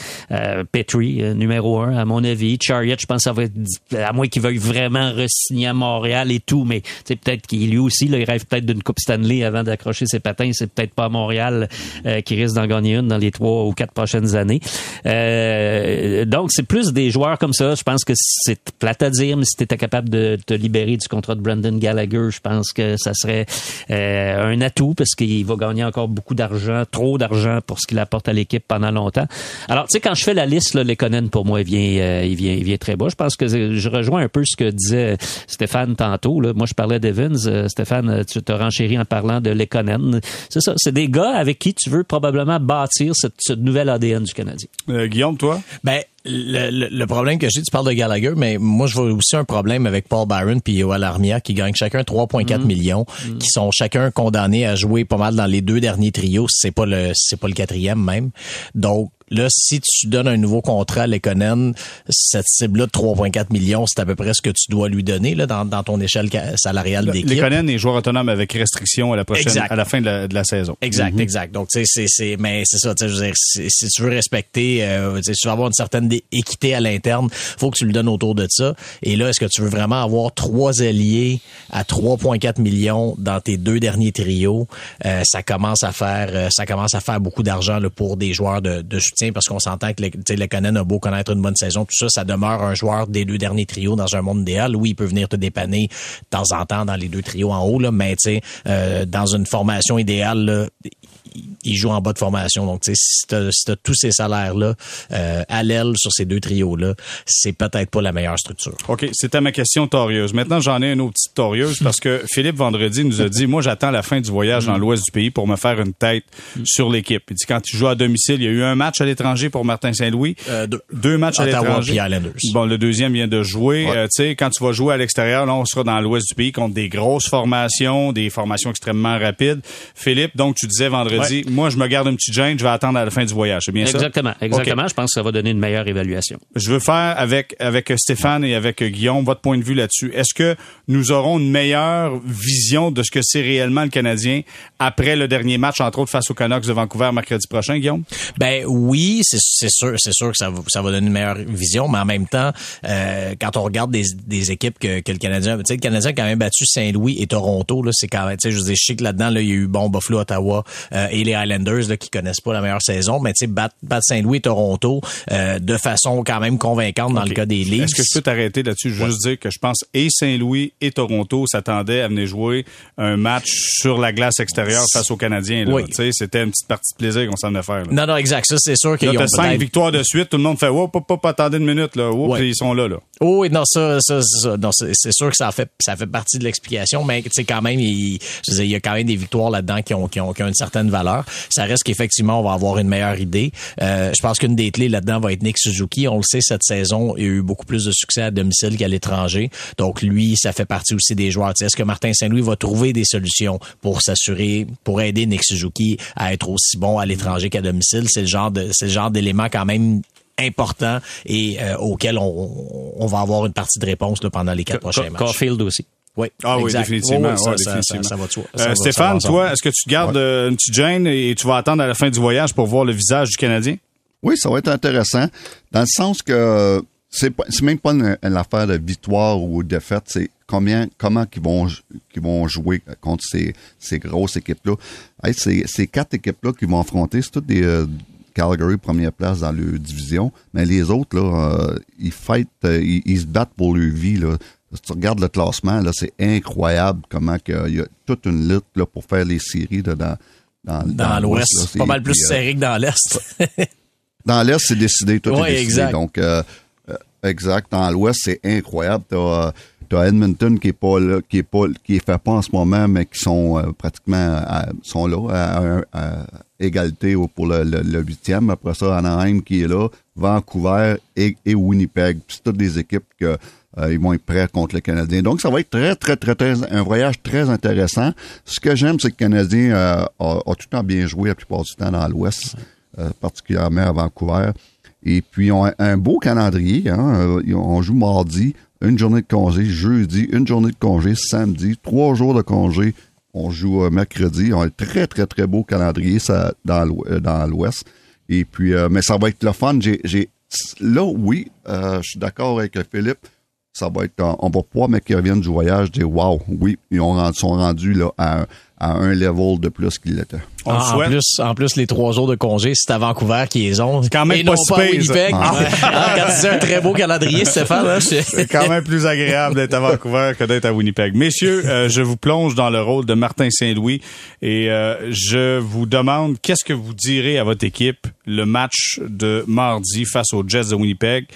Petrie, numéro un, à mon avis. Chariot, je pense que ça va être, à moins qu'il veuille vraiment re-signer à Montréal et tout, mais sais, peut-être qu'il lui aussi, là, il rêve peut-être d'une Coupe Stanley avant d'accrocher ses patins. C'est peut-être pas à Montréal euh, qui risque d'en gagner une dans les trois ou quatre prochaines années. Euh, donc, c'est plus des joueurs comme ça. Je pense que c'est plate à dire, mais si tu étais capable de te libérer du contrat de Brandon Gallagher, je pense que ça serait euh, un atout parce qu'il va gagner encore beaucoup d'argent, trop d'argent pour ce qu'il apporte à l'équipe pendant longtemps. Alors, tu sais, quand je fais la liste, là, Lekonen, pour moi, il vient, euh, il vient, il vient très bas. Je pense que je rejoins un peu ce que disait Stéphane tantôt. Là. Moi, je parlais d'Evans. Euh, Stéphane, tu te renchéris en parlant de Lekonen. C'est ça. C'est des gars avec qui tu veux probablement bâtir cette, cette nouvelle ADN du Canadien. Euh, Guillaume, toi? Ben, le, le- le problème que j'ai, tu parles de Gallagher, mais moi, je vois aussi un problème avec Paul Byron puis Yoel Armia qui gagnent chacun 3,4 millions, qui sont chacun condamnés à jouer pas mal dans les deux derniers trios, si c'est pas le, si c'est pas le quatrième même. Donc, là, si tu donnes un nouveau contrat à Lekonen, cette cible-là de 3,4 millions, c'est à peu près ce que tu dois lui donner, là, dans, dans ton échelle salariale d'équipe. Lekonen est joueur autonome avec restriction à la prochaine, Exact. à la fin de la, de la saison. Exact, exact. Donc, tu sais, c'est, c'est, mais c'est ça, tu sais, je veux dire, si, si tu veux respecter, euh, tu sais, si tu veux avoir une certaine équité à l'interne, faut que tu le donnes autour de ça. Et là, est-ce que tu veux vraiment avoir trois alliés à 3,4 millions dans tes deux derniers trios? Euh, ça commence à faire, euh, ça commence à faire beaucoup d'argent, là, pour des joueurs de, de soutien parce qu'on s'entend que, le- sais, Lekonen a beau connaître une bonne saison, tout ça, ça demeure un joueur des deux derniers trios dans un monde idéal. Oui, il peut venir te dépanner de temps en temps dans les deux trios en haut, là, mais euh, dans une formation idéale, il joue en bas de formation. Donc, tu si t'as si t'as tous ces salaires-là euh, à l'aile sur ces deux trios-là, c'est peut-être pas la meilleure structure. OK, c'était ma question torieuse. Maintenant, j'en ai une autre petite torieuse parce que Philippe vendredi nous a dit moi j'attends la fin du voyage dans l'ouest du pays pour me faire une tête sur l'équipe. Il dit quand tu joues à domicile, il y a eu un match à l'étranger pour Martin Saint-Louis, Euh, deux. deux matchs à l'étranger. Bon, le deuxième vient de jouer. Ouais. Euh, tu sais, quand tu vas jouer à l'extérieur, là, on sera dans l'ouest du pays contre des grosses formations, des formations extrêmement rapides. Philippe, donc tu disais vendredi, moi je me garde une petite gêne, je vais attendre à la fin du voyage. C'est bien ça? Exactement, exactement. OK. Je pense que ça va donner une meilleure évaluation. Je veux faire avec avec Stéphane et avec Guillaume votre point de vue là-dessus. Est-ce que nous aurons une meilleure vision de ce que c'est réellement le Canadien après le dernier match, entre autres face aux Canucks de Vancouver mercredi prochain, Guillaume? Ben oui, c'est c'est sûr, c'est sûr que ça va, ça va donner une meilleure vision, mais en même temps, euh, quand on regarde des, des équipes que, que le Canadien, tu sais, le Canadien a quand même battu Saint-Louis et Toronto, là, c'est quand même, tu sais, je je sais que là-dedans, là, il y a eu bon Buffalo, Ottawa euh, et les Islanders là, qui connaissent pas la meilleure saison, mais tu sais, battre, battre Saint-Louis et Toronto euh, de façon quand même convaincante dans le cas des Leafs. Est-ce que je peux t'arrêter là-dessus? Juste dire que je pense et Saint-Louis et Toronto s'attendaient à venir jouer un match sur la glace extérieure face aux Canadiens. Là. Oui. C'était une petite partie de plaisir qu'on s'en allait faire. Là. Non, non, exact. Ça, c'est sûr qu'ils ont cinq victoires de suite, tout le monde fait « Whoop, hop, hop, attendez une minute, là. Whoop, Ouais. puis ils sont là, là. Oh, oui, non, ça, ça, ça non, c'est c'est sûr que ça fait, ça fait partie de l'explication, mais sais, quand même, il, il y a quand même des victoires là-dedans qui ont, qui ont, qui ont une certaine valeur. Ça reste qu'effectivement, on va avoir une meilleure idée. Euh, je pense qu'une des clés là-dedans va être Nick Suzuki. On le sait, cette saison, il a eu beaucoup plus de succès à domicile qu'à l'étranger. Donc, lui, ça fait partie aussi des joueurs. Est-ce que Martin Saint-Louis va trouver des solutions pour s'assurer, pour aider Nick Suzuki à être aussi bon à l'étranger qu'à domicile? C'est le genre de, c'est le genre d'élément quand même important et euh, auquel on, on va avoir une partie de réponse là, pendant les quatre prochains matchs. Caulfield aussi. Oui, Ah oui, exact. définitivement. Oui, ça, ouais, ça- définitivement. ça- ça va de soi. Euh, va- Stéphane, va toi, est-ce que tu gardes euh, une petite gêne et tu vas attendre à la fin du voyage pour voir le visage du Canadien? Oui, ça va être intéressant, dans le sens que c'est même pas une, une affaire de victoire ou de défaite, c'est combien, comment qu'ils vont, qu'ils vont jouer contre ces, ces grosses équipes-là. Hey, ces, ces quatre équipes-là qui vont affronter, c'est toutes des euh, Calgary première place dans leur division, mais les autres, là, euh, ils fightent, euh, ils, ils se battent pour leur vie, là. Si tu regardes le classement, là, c'est incroyable comment que il y a toute une lutte là, pour faire les séries dans, dans, Dans l'Ouest, c'est pas mal plus Puis, euh, serré que dans l'Est. dans l'Est, c'est décidé, tout Ouais, est décidé. exact. Donc, euh, euh, exact. Dans l'Ouest, c'est incroyable. T'as, euh, t'as Edmonton qui est pas qui est pas, fait pas en ce moment, mais qui sont euh, pratiquement à- sont là à, égalité pour le, huitième. Après ça, Anaheim qui est là, Vancouver et, Winnipeg. C'est toutes des équipes que euh, ils vont être prêts contre le Canadien. Donc, ça va être très, très, très, très un voyage très intéressant. Ce que j'aime, c'est que le Canadien euh, a, tout le temps bien joué la plupart du temps dans l'Ouest, particulièrement à Vancouver. Et puis, on a un beau calendrier. Hein? On joue mardi, une journée de congé, jeudi, une journée de congé, samedi, trois jours de congé. On joue euh, mercredi. On a un très, très, très beau calendrier ça, dans euh, l'Ouest. Et puis, euh, mais ça va être le fun. J'ai, là, oui, je suis d'accord avec Philippe. Ça va être, on va pouvoir, mais qu'ils reviennent du voyage, dire, wow, oui, ils sont rendus là, à, à un level de plus qu'ils l'étaient. On le en, plus, en plus, les trois jours de congé, c'est à Vancouver qui les ont. quand même Et pas non si pas à. Winnipeg. Ah. Ah, Quand tu dis un très beau calendrier, Stéphane, hein, je- C'est quand même plus agréable d'être à Vancouver que d'être à Winnipeg. Messieurs, euh, je vous plonge dans le rôle de Martin Saint-Louis et euh, je vous demande qu'est-ce que vous direz à votre équipe le match de mardi face aux Jets de Winnipeg?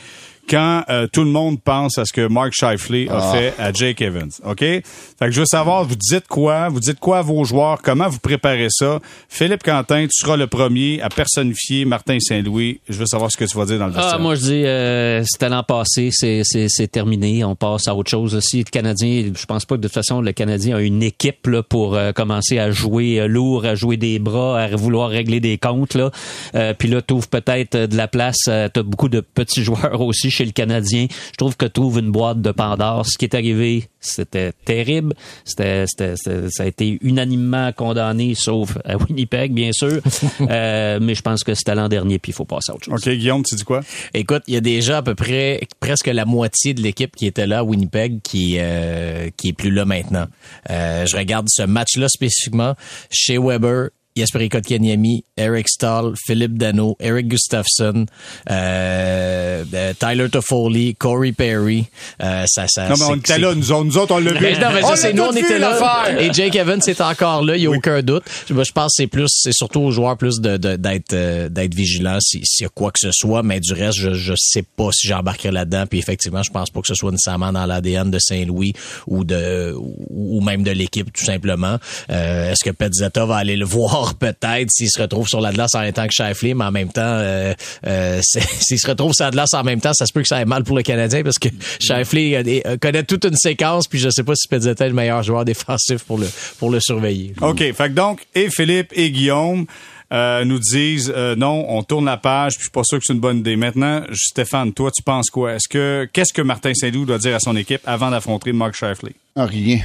Quand euh, tout le monde pense à ce que Mark Shifley a Ah. fait à Jake Evans. OK? Fait que je veux savoir, vous dites quoi? Vous dites quoi à vos joueurs? Comment vous préparez ça? Philippe Quentin, tu seras le premier à personnifier Martin Saint-Louis. Je veux savoir ce que tu vas dire dans le vestiaire. Ah, moi, je dis, euh, c'était l'an passé, c'est, c'est, c'est terminé. On passe à autre chose aussi. Le Canadien, je pense pas que de toute façon, le Canadien a une équipe là, pour euh, commencer à jouer euh, lourd, à jouer des bras, à vouloir régler des comptes. Là. Euh, puis là, tu ouvres peut-être de la place. Tu as beaucoup de petits joueurs aussi chez le Canadien. Je trouve que tu ouvres une boîte de Pandore. Ce qui est arrivé, c'était terrible. C'était, c'était, c'était- ça a été unanimement condamné, sauf à Winnipeg, bien sûr. Euh, mais je pense que c'était l'an dernier, puis il faut passer à autre chose. OK, Guillaume, tu dis quoi? Écoute, il y a déjà à peu près presque la moitié de l'équipe qui était là à Winnipeg qui euh, qui est plus là maintenant. Euh, je regarde ce match-là spécifiquement chez Weber. Jesper Kotkaniemi, Eric Stahl, Philippe Dano, Eric Gustafsson, euh, euh, Tyler Toffoli, Corey Perry. Euh, ça, ça, Non, mais on c'est- était là, nous autres, nous autres on l'a vu. mais non, mais l'a nous, on était là. Et Jake Evans est encore là, il n'y a aucun doute. Je, je pense que c'est plus, c'est surtout aux joueurs plus de, de- d'être, d'être vigilants si- s'il y a quoi que ce soit, mais du reste, je, je sais pas si j'embarquerai là-dedans. Puis effectivement, je pense pas que ce soit nécessairement dans l'ADN de Saint-Louis ou de, ou ou même de l'équipe, tout simplement. Euh, est-ce que Petzetta va aller le voir? Peut-être s'il se retrouve sur la glace en même temps que Shifley, mais en même temps, euh, euh, s'il se retrouve sur la glace en même temps, ça se peut que ça aille mal pour le Canadien parce que Shifley a des- euh, connaît toute une séquence, puis je sais pas si Petzetta est le meilleur joueur défensif pour le, pour le surveiller. OK. Fait que donc, et Philippe et Guillaume euh, nous disent euh, non, on tourne la page, puis je suis pas sûr que c'est une bonne idée. Maintenant, Stéphane, toi, tu penses quoi? Est-ce que qu'est-ce que Martin Saint-Louis doit dire à son équipe avant d'affronter Mark Shifley? Rien.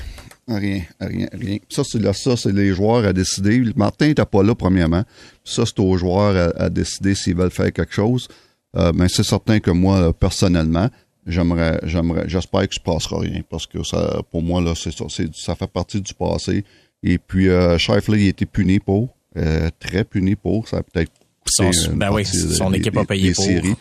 Rien, rien, rien. Ça, c'est là, ça, c'est les joueurs à décider. Martin n'était pas là, premièrement. Ça, c'est aux joueurs à, à décider s'ils veulent faire quelque chose. Euh, mais c'est certain que moi, là, personnellement, j'aimerais, j'aimerais, j'espère que se passera rien. Parce que ça, pour moi, là, c'est ça, c'est, ça fait partie du passé. Et puis, euh, Shifley, il a été puni pour, euh, très puni pour. Ça a peut-être Son- ben oui, son équipe a payé pour. séries.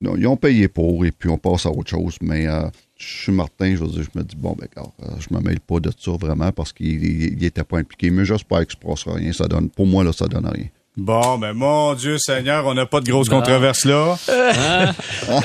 Non, ils ont payé pour et puis on passe à autre chose. Mais euh, je suis Martin, je veux dire, je me dis, bon, ben, regarde, euh, je me mêle pas de ça vraiment parce qu'il il- il était pas impliqué. Mais j'espère que ça passera rien. Ça donne, pour moi, là, ça donne rien. Bon, ben mon Dieu Seigneur, on n'a pas de grosse controverse là.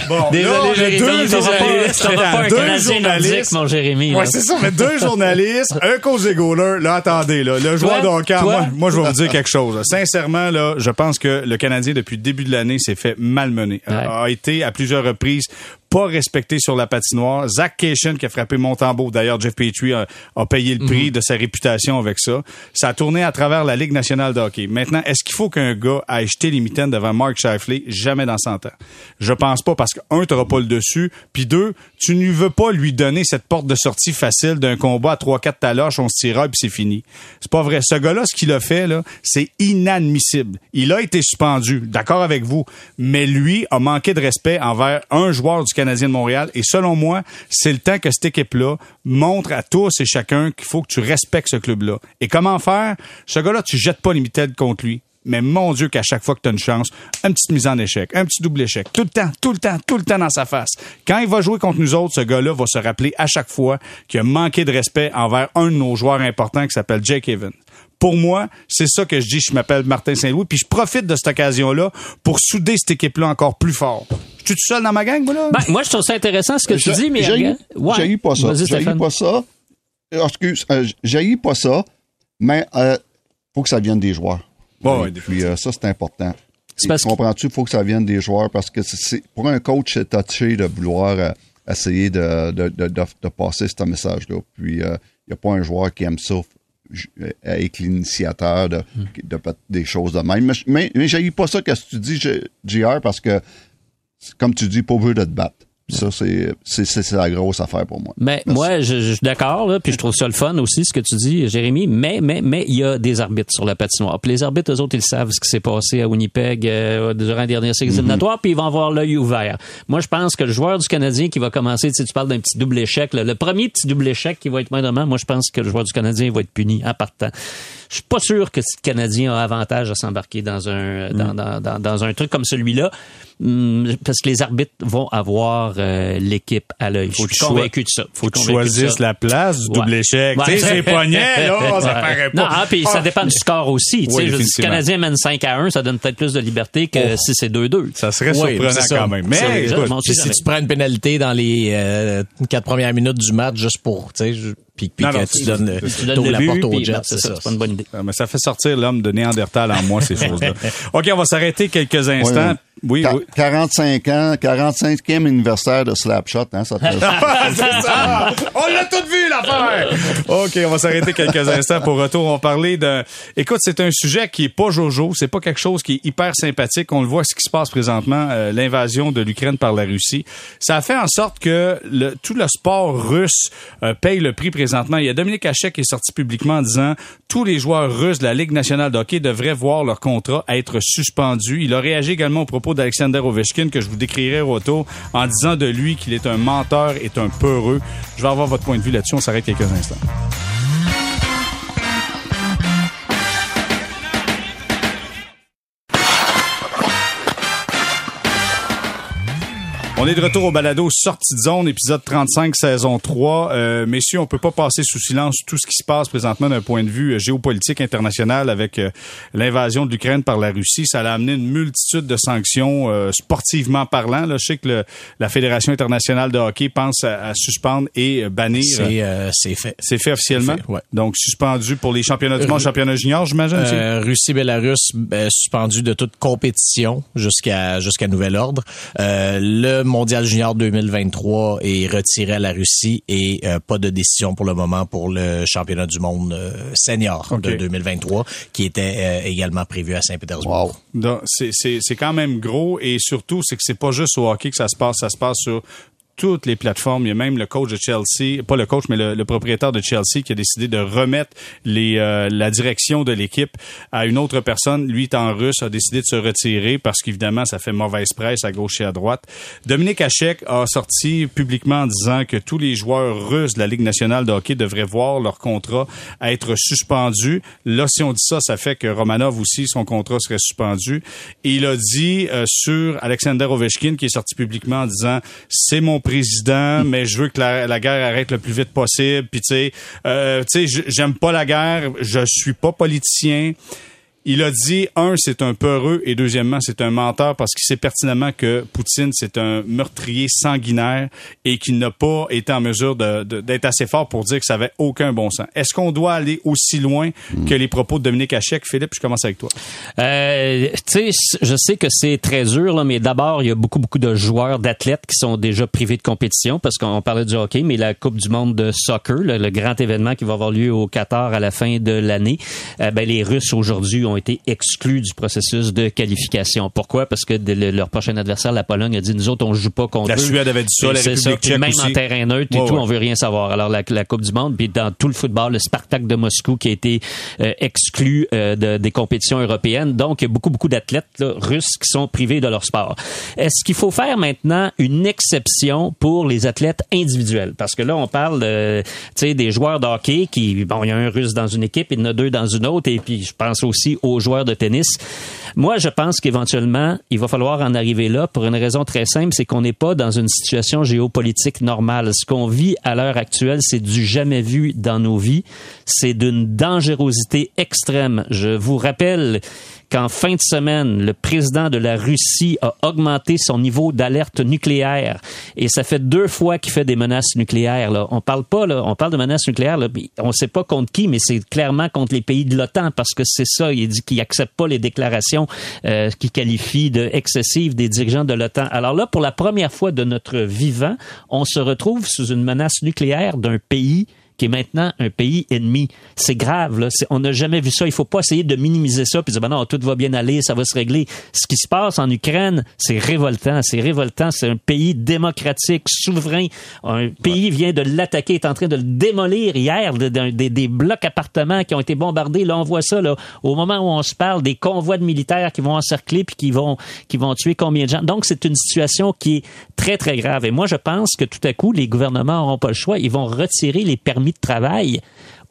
Bon, Désolé, là, on a Jérémy, deux désolé. journalistes. Ça va pas un Deux journalistes. mon Jérémy. Ouais, c'est ça, mais deux journalistes, un causé goaler. Là, attendez, là, le joueur Toi? moi, moi, je vais vous dire quelque chose. Sincèrement, là, je pense que le Canadien, depuis le début de l'année, s'est fait malmener. Ouais. A été à plusieurs reprises pas respecté sur la patinoire. Zach Cation qui a frappé Montembeau. D'ailleurs, Jeff Petrie a, a payé le prix de sa réputation avec ça. Ça a tourné à travers la Ligue nationale de hockey. Maintenant, est-ce qu'il faut qu'un gars aille jeter les mitaines devant Mark Shifley? Jamais dans 100 ans. Je pense pas parce que, un, t'auras pas le dessus, puis deux, tu ne veux pas lui donner cette porte de sortie facile d'un combat à 3-4 taloches, on se tirera puis c'est fini. C'est pas vrai. Ce gars-là, ce qu'il a fait, là, c'est inadmissible. Il a été suspendu, d'accord avec vous, mais lui a manqué de respect envers un joueur du Canadien de Montréal. Et selon moi, c'est le temps que cette équipe-là montre à tous et chacun qu'il faut que tu respectes ce club-là. Et comment faire? Ce gars-là, tu jettes pas les mitaines contre lui. Mais mon Dieu qu'à chaque fois que tu as une chance, une petite mise en échec, un petit double échec, tout le temps, tout le temps, tout le temps dans sa face. Quand il va jouer contre nous autres, ce gars-là va se rappeler à chaque fois qu'il a manqué de respect envers un de nos joueurs importants qui s'appelle Jake Evans. Pour moi, c'est ça que je dis. Je m'appelle Martin Saint-Louis, puis je profite de cette occasion-là pour souder cette équipe-là encore plus fort. Je suis tout seul dans ma gang, moi, là? Ben, moi, je trouve ça intéressant ce que tu dis, mais j'ai- Ouais. pas ça. J'ai pas ça. Euh, Excuse, euh, j'ai pas ça, mais euh, faut que ça vienne des joueurs. Bon, ouais, puis euh, ça, c'est important. C'est parce Comprends-tu? Il faut que ça vienne des joueurs parce que c'est- pour un coach, c'est touché de vouloir euh, essayer de, de, de, de, de passer ce message-là. Puis il n'y a pas un joueur qui aime ça être l'initiateur de, de, de- des choses de même. Mais, mais, mais pas ça que tu dis, JR, parce que comme tu dis, pas obligé de te battre. Ça, c'est c'est- c'est la grosse affaire pour moi. Mais Merci. moi, je, je suis d'accord, là, puis je trouve ça le fun aussi, ce que tu dis, Jérémy, mais mais mais il y a des arbitres sur la patinoire. Puis les arbitres, eux autres, ils savent ce qui s'est passé à Winnipeg euh, durant les dernières séries éliminatoires, puis ils vont avoir l'œil ouvert. Moi, je pense que le joueur du Canadien qui va commencer, tu sais, tu parles d'un petit double échec, là, le premier petit double échec qui va être moindrement, moi, je pense que le joueur du Canadien va être puni en partant. Je suis pas sûr que le Canadien a avantage à s'embarquer dans un dans, dans, dans, dans un truc comme celui-là, parce que les arbitres vont avoir euh, l'équipe à l'œil. Je Faut suis que tu convaincu de ça. Faut que tu choisisses ça. la place du double Ouais. échec. Ouais. Tu sais, c'est poignets, là, ça paraît pas. Non, ah, puis ça Ah. dépend du score aussi. Tu sais, je veux dire, si le. Canadien mène 5 à 1, ça donne peut-être plus de liberté que si c'est 2-2. Ça serait Oui, surprenant ça. quand même. Mais, écoute, si jamais. tu prends une pénalité dans les euh, quatre premières minutes du match juste pour, tu sais, puis, puis Non, que non, tu donnes, Tu donnes t'ouvres le la but, porte au puis jet, non, c'est ça. C'est pas une bonne idée. Ah, mais ça fait sortir l'homme de Néandertal en moi, ces choses-là. OK, on va s'arrêter quelques instants. Oui, Qua- oui. 45 ans, 45e anniversaire de Slapshot, hein, ça te- Ah, c'est ça! On l'a tout vu, l'affaire! OK, on va s'arrêter quelques instants pour retour. On parler de... Écoute, c'est un sujet qui est pas jojo. C'est pas quelque chose qui est hyper sympathique. On le voit ce qui se passe présentement, euh, l'invasion de l'Ukraine par la Russie. Ça a fait en sorte que le, tout le sport russe euh, paye le prix présentement. Il y a Dominique Hachek qui est sorti publiquement en disant tous les joueurs russes de la Ligue nationale de hockey devraient voir leur contrat être suspendu. Il a réagi également au propos d'Alexander Ovechkin que je vous décrirai au retour en disant de lui qu'il est un menteur et un peureux. Je vais avoir votre point de vue là-dessus. S'arrête quelques instants. On est de retour au balado Sortie de zone, épisode 35, saison 3. Euh, messieurs, on peut pas passer sous silence tout ce qui se passe présentement d'un point de vue euh, géopolitique international avec euh, l'invasion de l'Ukraine par la Russie. Ça a amené une multitude de sanctions euh, sportivement parlant. Là, je sais que le- la Fédération internationale de hockey pense à, à suspendre et euh, bannir. c'est, euh, c'est fait. C'est fait officiellement. Fait, ouais. Donc suspendu pour les championnats du monde, championnats juniors, j'imagine. Euh, Russie-Bélarus euh, suspendu de toute compétition jusqu'à jusqu'à nouvel ordre. Euh, le mondial junior 2023 est retiré à la Russie et euh, pas de décision pour le moment pour le championnat du monde euh, senior de 2023 qui était euh, également prévu à Saint-Pétersbourg. Wow. C'est quand même gros et surtout, c'est que c'est pas juste au hockey que ça se passe, ça se passe sur toutes les plateformes. Il y a même le coach de Chelsea, pas le coach, mais le, le propriétaire de Chelsea qui a décidé de remettre les, euh, la direction de l'équipe à une autre personne. Lui, étant russe, a décidé de se retirer parce qu'évidemment, ça fait mauvaise presse à gauche et à droite. Dominique Hachek a sorti publiquement en disant que tous les joueurs russes de la Ligue nationale de hockey devraient voir leur contrat être suspendu. Là, si on dit ça, ça fait que Romanov aussi, son contrat serait suspendu. Et il a dit euh, sur Alexander Ovechkin, qui est sorti publiquement en disant c'est mon président, mais je veux que la, la guerre arrête le plus vite possible. Puis tu sais, euh, tu sais, j'aime pas la guerre, je suis pas politicien. Il a dit, un, c'est un peureux et deuxièmement, c'est un menteur parce qu'il sait pertinemment que Poutine, c'est un meurtrier sanguinaire et qu'il n'a pas été en mesure de- de- d'être assez fort pour dire que ça avait aucun bon sens. Est-ce qu'on doit aller aussi loin que les propos de Dominique Hachek? Philippe, je commence avec toi. Euh, tu sais, je sais que c'est très dur, là, mais d'abord, il y a beaucoup, beaucoup de joueurs, d'athlètes qui sont déjà privés de compétition parce qu'on parlait du hockey, mais la Coupe du monde de soccer, le, le grand événement qui va avoir lieu au Qatar à la fin de l'année, euh, ben, les Russes aujourd'hui ont été exclus du processus de qualification. Pourquoi? Parce que de- le- leur prochain adversaire, la Pologne, a dit, nous autres, on joue pas contre La eux. Suède avait dit ça, Et la République tchèque Même aussi. en terrain neutre et Ouais, tout, ouais. on veut rien savoir. Alors, la, la Coupe du monde, puis dans tout le football, le Spartak de Moscou qui a été euh, exclu euh, de- des compétitions européennes. Donc, il y a beaucoup, beaucoup d'athlètes russes qui sont privés de leur sport. Est-ce qu'il faut faire maintenant une exception pour les athlètes individuels? Parce que là, on parle sais, des joueurs de hockey qui, bon, il y a un russe dans une équipe, il y en a deux dans une autre, et puis je pense aussi aux joueurs de tennis. Moi, je pense qu'éventuellement, il va falloir en arriver là pour une raison très simple, c'est qu'on n'est pas dans une situation géopolitique normale. Ce qu'on vit à l'heure actuelle, c'est du jamais vu dans nos vies. C'est d'une dangerosité extrême. Je vous rappelle qu'en fin de semaine, le président de la Russie a augmenté son niveau d'alerte nucléaire. Et ça fait deux fois qu'il fait des menaces nucléaires. Là. On parle pas, là, on parle de menaces nucléaires. Là, on sait pas contre qui, mais c'est clairement contre les pays de l'OTAN parce que c'est ça. Il dit qu'il accepte pas les déclarations euh, qu'il qualifie de des dirigeants de l'OTAN. Alors là, pour la première fois de notre vivant, on se retrouve sous une menace nucléaire d'un pays qui est maintenant un pays ennemi. C'est grave, là. On n'a jamais vu ça. Il faut pas essayer de minimiser ça puis dire, ben non, tout va bien aller, ça va se régler. Ce qui se passe en Ukraine, c'est révoltant. C'est révoltant. C'est un pays démocratique, souverain. Un pays vient de l'attaquer, est en train de le démolir hier, de- de- des- des blocs appartements qui ont été bombardés. Là, on voit ça, là. Au moment où on se parle, des convois de militaires qui vont encercler puis qui vont, qui vont tuer combien de gens. Donc, c'est une situation qui est très, très grave. Et moi, je pense que tout à coup, les gouvernements n'auront pas le choix. Ils vont retirer les permis de travail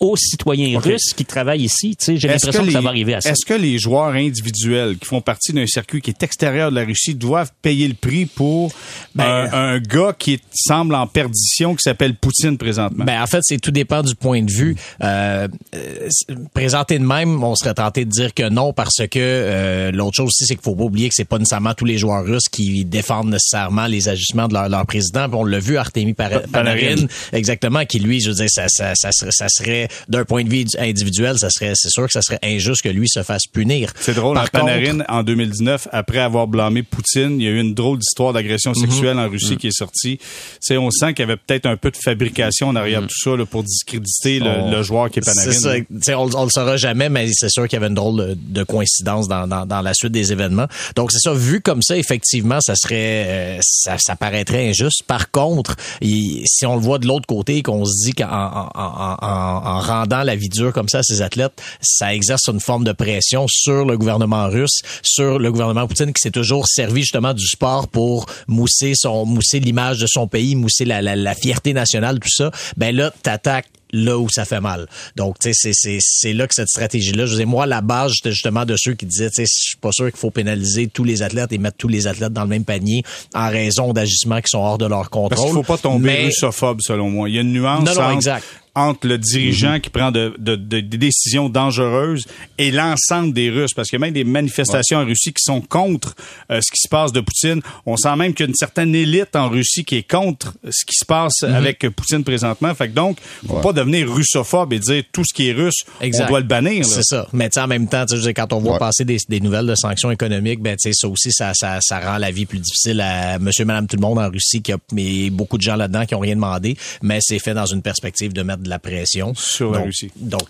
aux citoyens russes qui travaillent ici. Tu sais, j'ai Est-ce l'impression que, les- ça va arriver à ça. Est-ce que les joueurs individuels qui font partie d'un circuit qui est extérieur de la Russie doivent payer le prix pour Ben, un, un gars qui est- semble en perdition, qui s'appelle Poutine présentement? Ben, en fait, c'est tout dépend du point de vue. Euh, euh, présenté de même, on serait tenté de dire que non parce que euh, l'autre chose aussi, c'est qu'il faut pas oublier que c'est pas nécessairement tous les joueurs russes qui défendent nécessairement les agissements de leur, leur président. On l'a vu, Artemi Panarin, exactement, qui lui, je veux dire, ça, ça, ça serait, ça serait d'un point de vue individuel, ça serait, c'est sûr que ça serait injuste que lui se fasse punir. C'est drôle, Par hein, Panarin, en 2019, après avoir blâmé Poutine, il y a eu une drôle d'histoire d'agression Mhm. sexuelle en Russie qui est sortie. C'est, on sent qu'il y avait peut-être un peu de fabrication en arrière de tout ça là, pour discréditer le, On- le joueur qui est Panarin. C'est ça. On, on le saura jamais, mais c'est sûr qu'il y avait une drôle de, de coïncidence dans, dans, dans la suite des événements. Donc c'est ça. Vu comme ça, effectivement, ça serait, euh, ça, ça paraîtrait injuste. Par contre, il- si on le voit de l'autre côté, qu'on se dit qu'en en, en, en, en rendant la vie dure comme ça à ces athlètes, ça exerce une forme de pression sur le gouvernement russe, sur le gouvernement Poutine qui s'est toujours servi justement du sport pour mousser son, mousser l'image de son pays, mousser la, la, la fierté nationale, tout ça. Ben là, t'attaques là où ça fait mal. Donc, tu sais, c'est, c'est, c'est là que cette stratégie-là, je dire, moi, la base, j'étais justement de ceux qui disaient, tu sais, je suis pas sûr qu'il faut pénaliser tous les athlètes et mettre tous les athlètes dans le même panier en raison d'agissements qui sont hors de leur contrôle. Parce qu'il faut pas tomber Mais- russophobe, selon moi. Il y a une nuance Non, non, entre, exact. Entre le dirigeant qui prend de, de- de- des décisions dangereuses et l'ensemble des Russes. Parce qu'il y a même des manifestations en Russie qui sont contre euh, ce qui se passe de Poutine. On sent même qu'il y a une certaine élite en Russie qui est contre ce qui se passe Mhm. avec Poutine présentement. Fait que donc, faut pas devenir russophobe et dire tout ce qui est russe, Exact. on doit le bannir. C'est ça. Mais en même temps, dire, quand on voit Ouais. passer des, des nouvelles de sanctions économiques, ben ça aussi, ça, ça, ça rend la vie plus difficile à Monsieur, Madame, tout le monde en Russie, qui a mais beaucoup de gens là-dedans qui ont rien demandé, mais c'est fait dans une perspective de mettre de la pression Sur la Donc- Russie. Donc,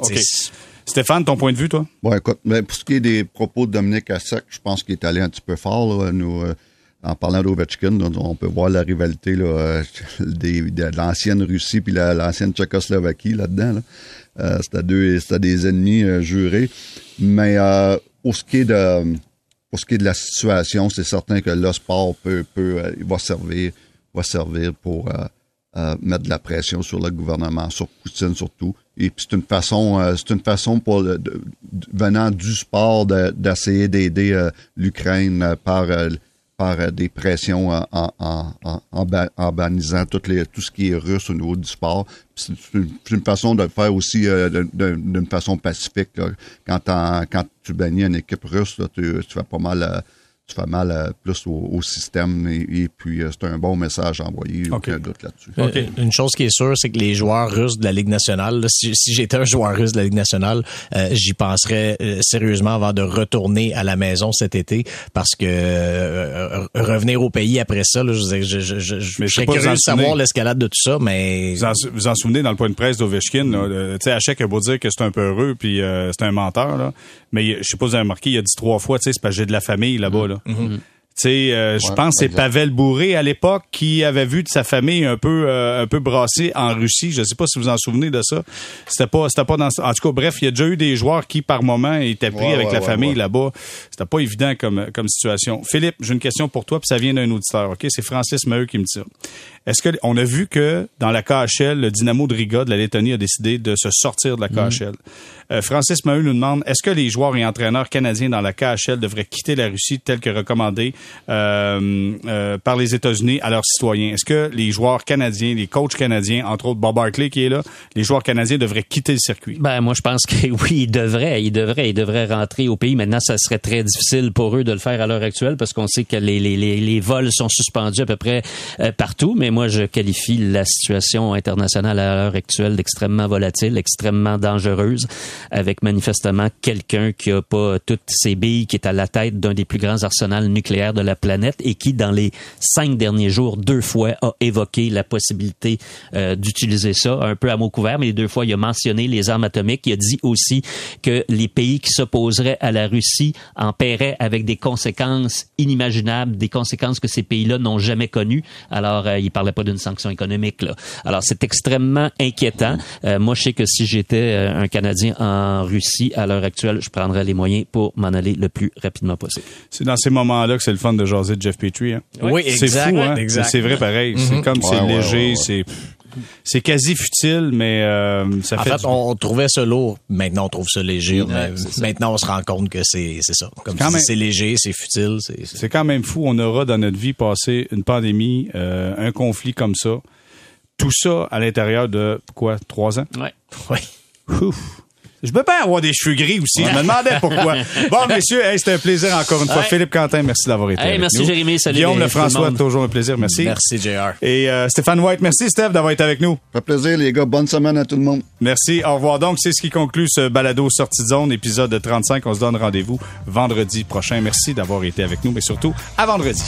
Stéphane, ton point de vue, toi? Bon, écoute, mais pour ce qui est des propos de Dominique Assec, je pense qu'il est allé un petit peu fort. Là, nous, euh, en parlant d'Ovechkin, on peut voir la rivalité là, euh, des, de l'ancienne Russie puis la- l'ancienne Tchécoslovaquie là-dedans. Là. Euh, c'était, deux, c'était des ennemis euh, jurés. Mais euh, pour ce qui est de pour ce qui est de la situation, c'est certain que le sport peut, peut euh, il va servir, va servir pour euh, mettre de la pression sur le gouvernement, sur Poutine surtout. Et puis c'est une façon, euh, c'est une façon pour venant du sport de- d'essayer d'aider euh, l'Ukraine par par des pressions en, en, les, tout ce qui est russe au niveau du sport. C'est une, façon de le faire aussi d'une façon pacifique. Quand, tu bannis une équipe russe, tu, tu fais pas mal, tu fais mal euh, plus au, au système et, et puis euh, c'est un bon message à envoyer, Ok. aucun doute là-dessus. OK. Euh, Une chose qui est sûre, c'est que les joueurs russes de la Ligue nationale, là, si, si j'étais un joueur russe de la Ligue nationale, euh, j'y penserais euh, sérieusement avant de retourner à la maison cet été, parce que euh, revenir au pays après ça, là, je, je, je, je, je serais curieux de savoir l'escalade de tout ça, mais Vous en, vous en souvenez dans le point de presse d'Ovechkin, sais, Hachek a beau dire que c'est un peu heureux puis euh, c'est un menteur, là, mais je sais pas si vous avez remarqué, il a dit trois fois, tu sais, c'est parce que j'ai de la famille là-bas, là. Tu sais, euh, je Ouais, pense que c'est. Pavel Bourré à l'époque qui avait vu de sa famille un peu euh, un peu brassée en Russie. Je sais pas si vous en souvenez de ça. C'était pas c'était pas dans en tout cas bref, il y a déjà eu des joueurs qui par moment étaient pris Ouais, avec ouais, la ouais, famille ouais. là-bas. C'était pas évident comme comme situation. Philippe, j'ai une question pour toi puis ça vient d'un auditeur. OK, c'est Francis Maheu qui me dit ça. Est-ce que on a vu que dans la KHL, le Dynamo de Riga de la Lettonie a décidé de se sortir de la KHL. Euh, Francis Maheu nous demande est-ce que les joueurs et entraîneurs canadiens dans la KHL devraient quitter la Russie tel que recommandé euh, euh, par les États-Unis à leurs citoyens? Est-ce que les joueurs canadiens, les coachs canadiens, entre autres Bob Barkley qui est là, les joueurs canadiens devraient quitter le circuit? Ben moi je pense que oui, ils devraient, ils devraient, ils devraient rentrer au pays. Maintenant, ça serait très difficile pour eux de le faire à l'heure actuelle parce qu'on sait que les, les, les, les vols sont suspendus à peu près partout. Mais moi, je qualifie la situation internationale à l'heure actuelle d'extrêmement volatile, extrêmement dangereuse, avec manifestement quelqu'un qui a pas toutes ses billes, qui est à la tête d'un des plus grands arsenals nucléaires de la planète et qui, dans les cinq derniers jours, deux fois a évoqué la possibilité euh, d'utiliser ça, un peu à mot couvert, mais les deux fois, il a mentionné les armes atomiques. Il a dit aussi que les pays qui s'opposeraient à la Russie en paieraient avec des conséquences inimaginables, des conséquences que ces pays-là n'ont jamais connues. Alors, euh, il parlait pas d'une sanction économique. Là. Alors, c'est extrêmement inquiétant. Euh, moi, je sais que si j'étais euh, un Canadien en Russie à l'heure actuelle, je prendrais les moyens pour m'en aller le plus rapidement possible. C'est dans ces moments-là que c'est le fun de jaser de Jeff Petrie. Hein? Oui, C'est exact, fou, hein? exact. C'est vrai pareil. C'est comme c'est Ouais, léger, ouais, ouais. c'est c'est quasi futile, mais euh, ça en fait. fait, du- on trouvait ça lourd. Maintenant, on trouve ça léger. mais c'est ça. maintenant, on se rend compte que c'est c'est ça. Comme même- c'est léger, c'est futile. c'est c'est- C'est quand même fou. On aura dans notre vie passé une pandémie, euh, un conflit comme ça. Tout ça à l'intérieur de quoi trois ans? Ouais. Oui. Ouf. Je peux pas avoir des cheveux gris aussi. Je me demandais pourquoi. Bon, messieurs, hey, c'était un plaisir encore une fois. Ouais. Philippe Quentin, merci d'avoir été Hey, avec merci, nous. Jérémy. Salut, Guillaume Lefrançois, le toujours un plaisir. Merci. Merci, JR. Et euh, Stéphane White, merci Steph d'avoir été avec nous. Ça fait plaisir, les gars. Bonne semaine à tout le monde. Merci. Au revoir. Donc, c'est ce qui conclut ce balado sortie de zone, épisode 35. On se donne rendez-vous vendredi prochain. Merci d'avoir été avec nous, mais surtout à vendredi.